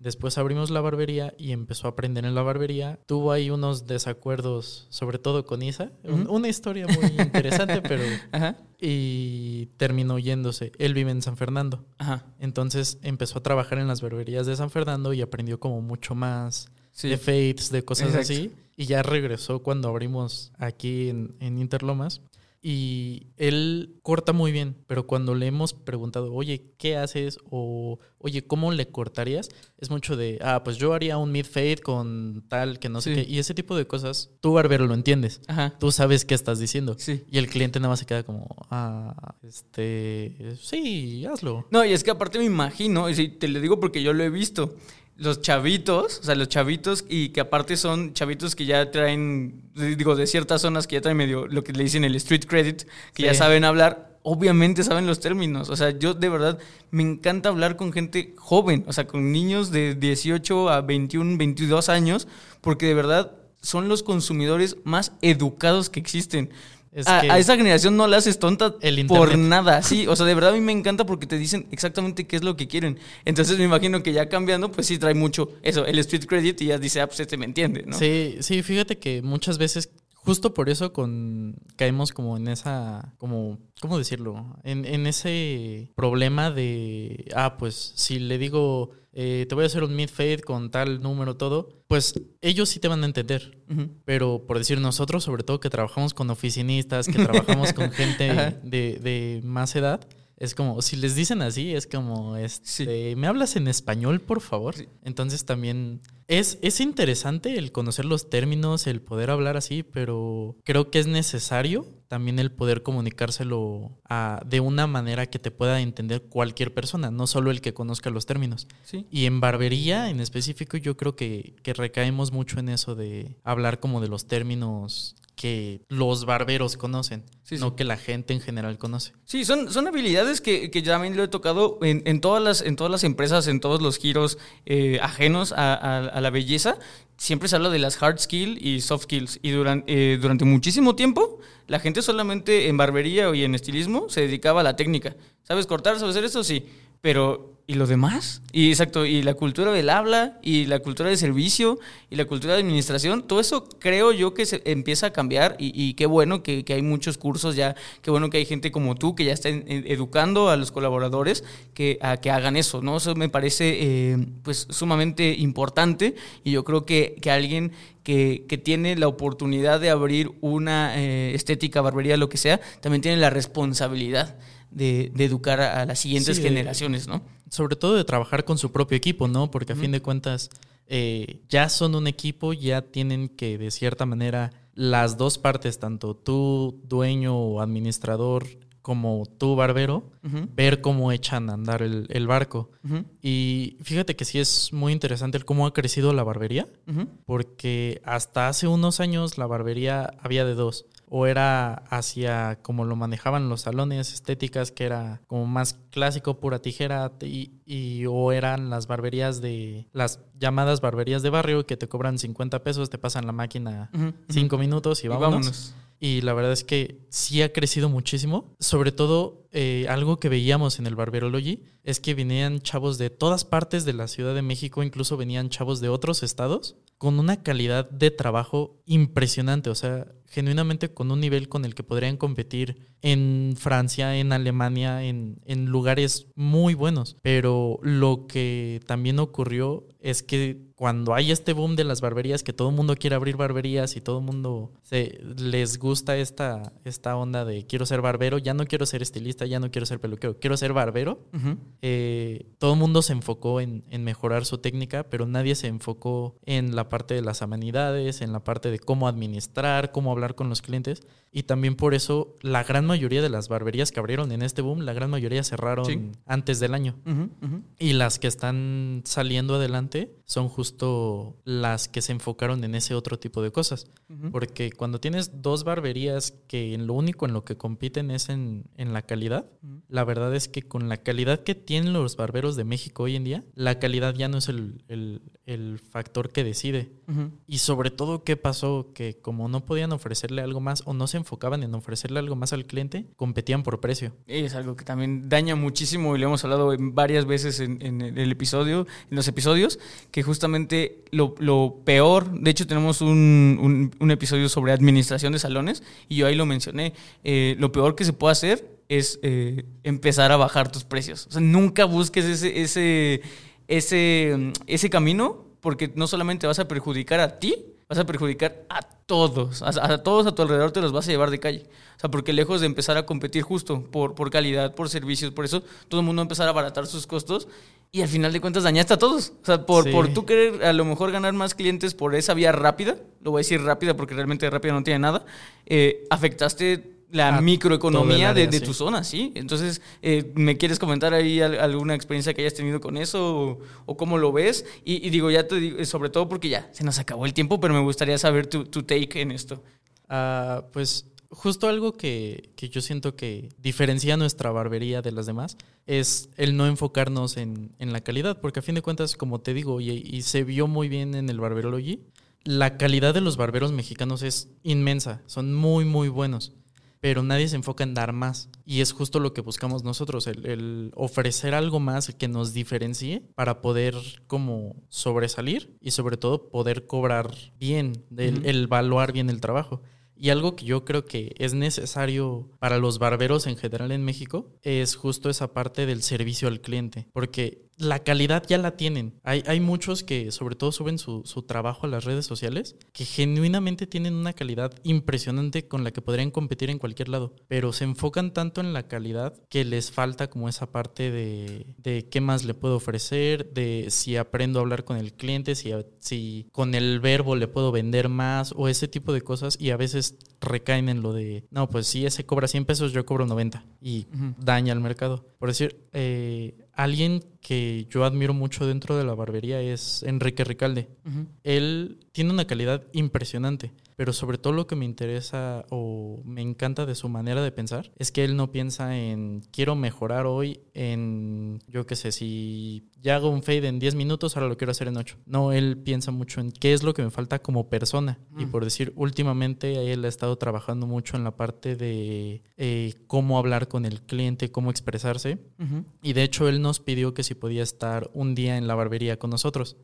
Después abrimos la barbería y empezó a aprender en la barbería. Tuvo ahí unos desacuerdos, sobre todo con Isa. Una historia muy <laughs> interesante, pero... Ajá. Y terminó yéndose. Él vive en San Fernando. Ajá. Entonces empezó a trabajar en las barberías de San Fernando y aprendió como mucho más Sí. de fades, de cosas Exacto. así. Y ya regresó cuando abrimos aquí en, en Interlomas. Y él corta muy bien, pero cuando le hemos preguntado, oye, ¿qué haces? O, oye, ¿cómo le cortarías? Es mucho de, ah, pues yo haría un mid fade con tal, que no sé qué. Y ese tipo de cosas, tú, barbero, lo entiendes. Ajá. Tú sabes qué estás diciendo. Sí. Y el cliente nada más se queda como, ah, este, sí, hazlo. No, y es que aparte me imagino, y sí, te lo digo porque yo lo he visto, los chavitos, o sea, los chavitos, y que aparte son chavitos que ya traen, digo, de ciertas zonas que ya traen medio lo que le dicen el street credit, que ya saben hablar, obviamente saben los términos. O sea, yo de verdad me encanta hablar con gente joven, o sea, con niños de 18 a 21, 22 años, porque de verdad son los consumidores más educados que existen. Es a, que- a esa generación no la haces tonta El por nada, sí. <laughs> O sea, de verdad a mí me encanta porque te dicen exactamente qué es lo que quieren. Entonces me imagino que ya cambiando, pues sí trae mucho eso, el street credit y ya dice, ah, pues este me entiende, ¿no? Sí, sí, fíjate que muchas veces, justo por eso con caemos como en esa, como, ¿cómo decirlo? En, en ese problema de, ah, pues si le digo, eh, te voy a hacer un mid fade con tal número, todo, pues ellos sí te van a entender. Pero por decir nosotros, sobre todo que trabajamos con oficinistas, que trabajamos con <laughs> gente de, de más edad, es como, si les dicen así, es como, este, ¿me hablas en español, por favor? Sí. Entonces también es, es interesante el conocer los términos, el poder hablar así, pero creo que es necesario también el poder comunicárselo a- de una manera que te pueda entender cualquier persona, no solo el que conozca los términos. Sí. Y en barbería en específico yo creo que, que recaemos mucho en eso de hablar como de los términos que los barberos conocen, Sí, sí. no que la gente en general conoce. Sí, son, son habilidades que, que ya también lo he tocado en, en, todas las, en todas las empresas, en todos los giros eh, ajenos a, a- a la belleza. Siempre se habla de las hard skills y soft skills. Y durante, durante muchísimo tiempo, la gente solamente en barbería y en estilismo se dedicaba a la técnica. ¿Sabes cortar? ¿Sabes hacer eso? Sí. Pero, ¿y lo demás? Y exacto, y la cultura del habla, y la cultura de servicio, y la cultura de administración, todo eso creo yo que se empieza a cambiar, y, y qué bueno que, que hay muchos cursos ya, qué bueno que hay gente como tú que ya está educando a los colaboradores que, a que hagan eso, ¿no? Eso me parece eh, pues sumamente importante, y yo creo que, que alguien que, que tiene la oportunidad de abrir una eh, estética, barbería, lo que sea, también tiene la responsabilidad de, de educar a, las siguientes Sí, generaciones, ¿no? Sobre todo de trabajar con su propio equipo, ¿no? Porque a fin de cuentas eh, ya son un equipo, ya tienen que de cierta manera las dos partes, tanto tú, dueño o administrador, como tú, barbero, ver cómo echan a andar el, el barco. Y fíjate que sí es muy interesante el cómo ha crecido la barbería, porque hasta hace unos años la barbería había de dos. O era hacia como lo manejaban los salones estéticas, que era como más clásico, pura tijera, y, y- o eran las barberías de, las llamadas barberías de barrio que te cobran 50 pesos, te pasan la máquina Ujú. 5 minutos y Y vámonos. vámonos. Y la verdad es que sí ha crecido muchísimo. Sobre todo, eh, algo que veíamos en el Barberology es que venían chavos de todas partes de la Ciudad de México, incluso venían chavos de otros estados, con una calidad de trabajo impresionante. O sea, genuinamente con un nivel con el que podrían competir en Francia, en Alemania, en, en lugares muy buenos. Pero lo que también ocurrió es que cuando hay este boom de las barberías, que todo el mundo quiere abrir barberías y todo el mundo se, les gusta esta, esta onda de quiero ser barbero, ya no quiero ser estilista, ya no quiero ser peluquero, quiero ser barbero, eh, todo el mundo se enfocó en, en mejorar su técnica, pero nadie se enfocó en la parte de las amenidades, en la parte de cómo administrar, cómo hablar con los clientes. Y también por eso la gran mayoría de las barberías que abrieron en este boom, la gran mayoría cerraron Sí. antes del año. Y las que están saliendo adelante son justo las que se enfocaron en ese otro tipo de cosas. Porque cuando tienes dos barberías que en lo único en lo que compiten es en, en la calidad, la verdad es que con la calidad que tienen los barberos de México hoy en día, la calidad ya no es el, el- el factor que decide. Ujú. Y sobre todo, ¿qué pasó? Que como no podían ofrecerle algo más o no se enfocaban en ofrecerle algo más al cliente, competían por precio. Es algo que también daña muchísimo y lo hemos hablado varias veces en, en el episodio, en los episodios, que justamente lo, peor, de hecho tenemos un, episodio sobre administración de salones y yo ahí lo mencioné, eh, lo peor que se puede hacer es eh, empezar a bajar tus precios. O sea, nunca busques ese, ese, ese, ese camino porque no solamente vas a perjudicar a ti, vas a perjudicar a todos, a, a todos a tu alrededor te los vas a llevar de calle. O sea, porque lejos de empezar a competir justo por, por calidad, por servicios, por eso, todo el mundo va a empezar a abaratar sus costos y al final de cuentas dañaste a todos. O sea, por, Sí. por tú querer a lo mejor ganar más clientes por esa vía rápida, lo voy a decir rápida porque realmente rápida no tiene nada, eh, afectaste la A microeconomía de, área, de sí. tu zona, ¿sí? Entonces, eh, ¿me quieres comentar ahí al- alguna experiencia que hayas tenido con eso o, o cómo lo ves? Y, y digo, ya te digo, sobre todo porque ya se nos acabó el tiempo, pero me gustaría saber tu, tu take en esto. Ah, pues justo algo que, que yo siento que diferencia nuestra barbería de las demás es el no enfocarnos en, en la calidad, porque a fin de cuentas, como te digo, y, y se vio muy bien en el Barberology, la calidad de los barberos mexicanos es inmensa, son muy, muy buenos. Pero nadie se enfoca en dar más. Y es justo lo que buscamos nosotros, el, el ofrecer algo más que nos diferencie para poder como sobresalir y sobre todo poder cobrar bien, del- Ujú. el evaluar bien el trabajo. Y algo que yo creo que es necesario para los barberos en general en México es justo esa parte del servicio al cliente, porque la calidad ya la tienen. Hay, hay muchos que sobre todo suben su, su trabajo a las redes sociales que genuinamente tienen una calidad impresionante con la que podrían competir en cualquier lado, pero se enfocan tanto en la calidad que les falta como esa parte de, de qué más le puedo ofrecer, de si aprendo a hablar con el cliente, si, si con el verbo le puedo vender más o ese tipo de cosas y a veces recaen en lo de, no, pues si ese cobra 100 pesos, yo cobro 90 y daña al mercado. Por decir, eh, alguien que yo admiro mucho dentro de la barbería es Enrique Ricalde. Él tiene una calidad impresionante, pero sobre todo lo que me interesa o me encanta de su manera de pensar es que él no piensa en quiero mejorar hoy en, yo qué sé, si ya hago un fade en 10 minutos, ahora lo quiero hacer en 8. No, él piensa mucho en qué es lo que me falta como persona. Y Mm. por decir, últimamente él ha estado trabajando mucho en la parte de eh, cómo hablar con el cliente, cómo expresarse. Y de hecho él nos pidió que si podía estar un día en la barbería con nosotros.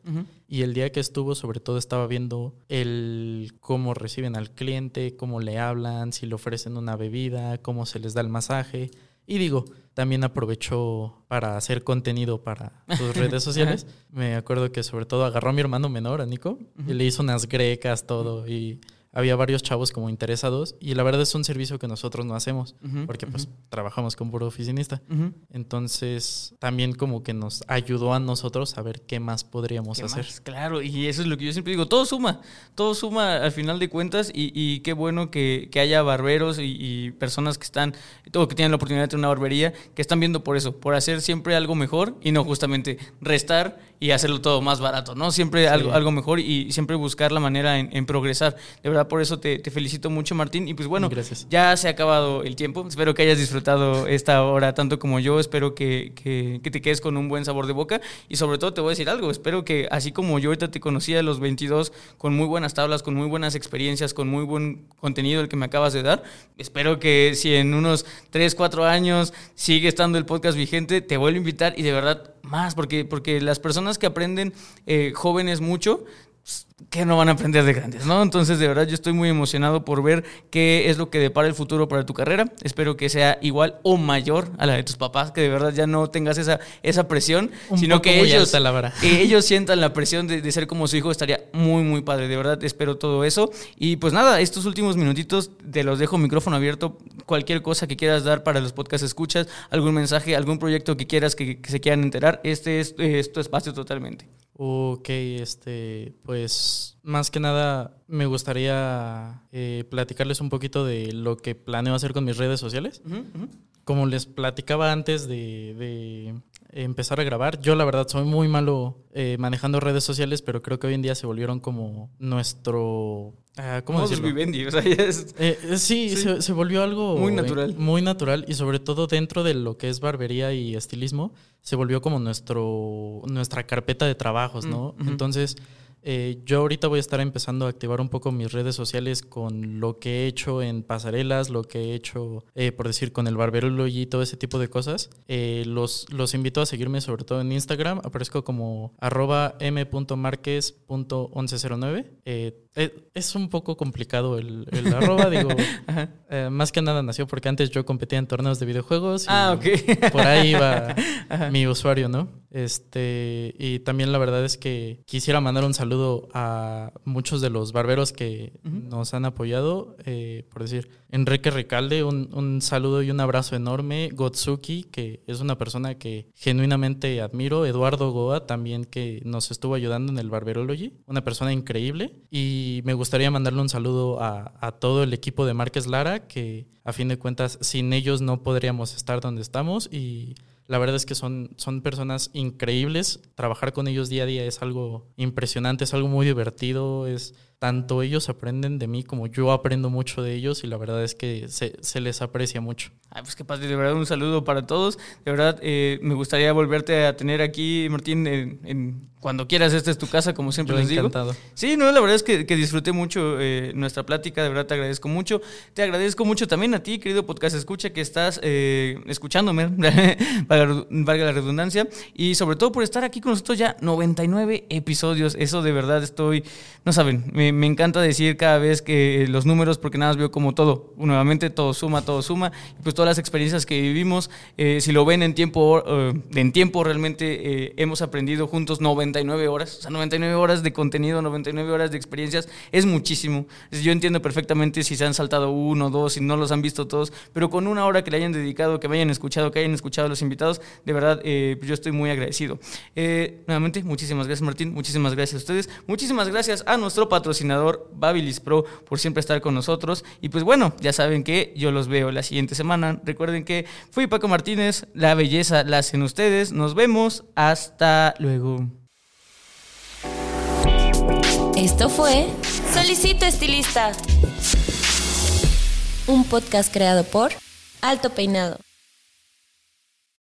Y el día que estuvo, sobre todo estaba viendo el cómo reciben al cliente, cómo le hablan, si le ofrecen una bebida, cómo se les da el masaje. Y digo, también aprovechó para hacer contenido para sus <laughs> redes sociales. Me acuerdo que sobre todo agarró a mi hermano menor, a Nico, y le hizo unas grecas, todo. Y había varios chavos como interesados y la verdad es un servicio que nosotros no hacemos porque pues trabajamos con puro oficinista. Entonces también como que nos ayudó a nosotros a ver qué más podríamos hacer. Claro, y eso es lo que yo siempre digo, todo suma, todo suma al final de cuentas y, qué bueno que, haya barberos y, personas que están, todo que tienen la oportunidad de tener una barbería, que están viendo por eso, por hacer siempre algo mejor y no justamente restar y hacerlo todo más barato, ¿no? Siempre algo, algo mejor y siempre buscar la manera en, progresar. De verdad, por eso te, felicito mucho, Martín. Y pues bueno, ya se ha acabado el tiempo. Espero que hayas disfrutado esta hora tanto como yo. Espero que, que, te quedes con un buen sabor de boca. Y sobre todo te voy a decir algo. Espero que así como yo ahorita te conocí a los 22 con muy buenas tablas, con muy buenas experiencias, con muy buen contenido el que me acabas de dar, espero que si en unos 3, 4 años sigue estando el podcast vigente, te vuelvo a invitar y de verdad más, porque, porque las personas que aprenden eh, jóvenes mucho que no van a aprender de grandes, ¿no? Entonces, de verdad, yo estoy muy emocionado por ver qué es lo que depara el futuro para tu carrera. Espero que sea igual o mayor a la de tus papás, que de verdad ya no tengas esa, esa presión, sino que ellos, ellos sientan la presión de, ser como su hijo. Estaría muy, muy padre. De verdad, espero todo eso. Y pues nada, estos últimos minutitos te los dejo micrófono abierto. Cualquier cosa que quieras dar para los podcasts escuchas, algún mensaje, algún proyecto que quieras que, se quieran enterar, este es, es tu espacio totalmente. Ok, este, pues más que nada me gustaría eh, platicarles un poquito de lo que planeo hacer con mis redes sociales. Como les platicaba antes de, empezar a grabar, yo la verdad soy muy malo eh, manejando redes sociales, pero creo que hoy en día se volvieron como nuestro Ah, ¿Cómo decirlo? O sea, es... Eh, eh, sí, Se, se, volvió algo muy natural. muy natural y sobre todo dentro de lo que es barbería y estilismo, se volvió como nuestro, nuestra carpeta de trabajos, ¿no? Mm, Entonces, eh, yo ahorita voy a estar empezando a activar un poco mis redes sociales con lo que he hecho en pasarelas, lo que he hecho, eh, por decir, con el barbero y todo ese tipo de cosas. Eh, los, los invito a seguirme sobre todo en Instagram. Aparezco como arroba m.marquez.1109. es un poco complicado el, el arroba, <laughs> digo, más que nada nació porque antes yo competía en torneos de videojuegos. Y ah, ok. Por ahí va <laughs> mi usuario, ¿no? Este, y también la verdad es que quisiera mandar un saludo a muchos de los barberos que nos han apoyado. Eh, por decir, Enrique Recalde, un, un, saludo y un abrazo enorme. Gotsuki, que es una persona que genuinamente admiro. Eduardo Goa, también que nos estuvo ayudando en el Barberology. Una persona increíble. Y me gustaría mandarle un saludo a, a todo el equipo de Márquez Lara, que a fin de cuentas, sin ellos no podríamos estar donde estamos. Y la verdad es que son, son personas increíbles. Trabajar con ellos día a día es algo impresionante, es algo muy divertido, es tanto ellos aprenden de mí como yo aprendo mucho de ellos y la verdad es que se, les aprecia mucho. Ay, pues qué padre, de verdad un saludo para todos. De verdad eh, me gustaría volverte a tener aquí, Martín, en, cuando quieras, esta es tu casa, como siempre les digo. Sí, no, la verdad es que, disfruté mucho eh, nuestra plática, de verdad te agradezco mucho. Te agradezco mucho también a ti, querido podcast escucha, que estás eh, escuchándome, <laughs> valga la redundancia, y sobre todo por estar aquí con nosotros ya 99 episodios. Eso de verdad estoy, no saben, me encanta decir cada vez que los números, porque nada más veo como todo, nuevamente todo suma, todo suma, y pues todas las experiencias que vivimos, eh, si lo ven en tiempo, eh, en tiempo realmente eh, hemos aprendido juntos 99 horas, o sea, 99 horas de contenido, 99 horas de experiencias, es muchísimo. Yo entiendo perfectamente si se han saltado uno, dos, si no los han visto todos, pero con una hora que le hayan dedicado, que me hayan escuchado, que hayan escuchado a los invitados, de verdad, yo estoy muy agradecido. nuevamente, muchísimas gracias Martín, muchísimas gracias a ustedes, muchísimas gracias a nuestro patrocinador Babilis Pro por siempre estar con nosotros. Y pues bueno, ya saben que yo los veo la siguiente semana. Recuerden que fui Paco Martínez, la belleza la hacen ustedes. Nos vemos, hasta luego. Esto fue Solicito Estilista, un podcast creado por Alto Peinado.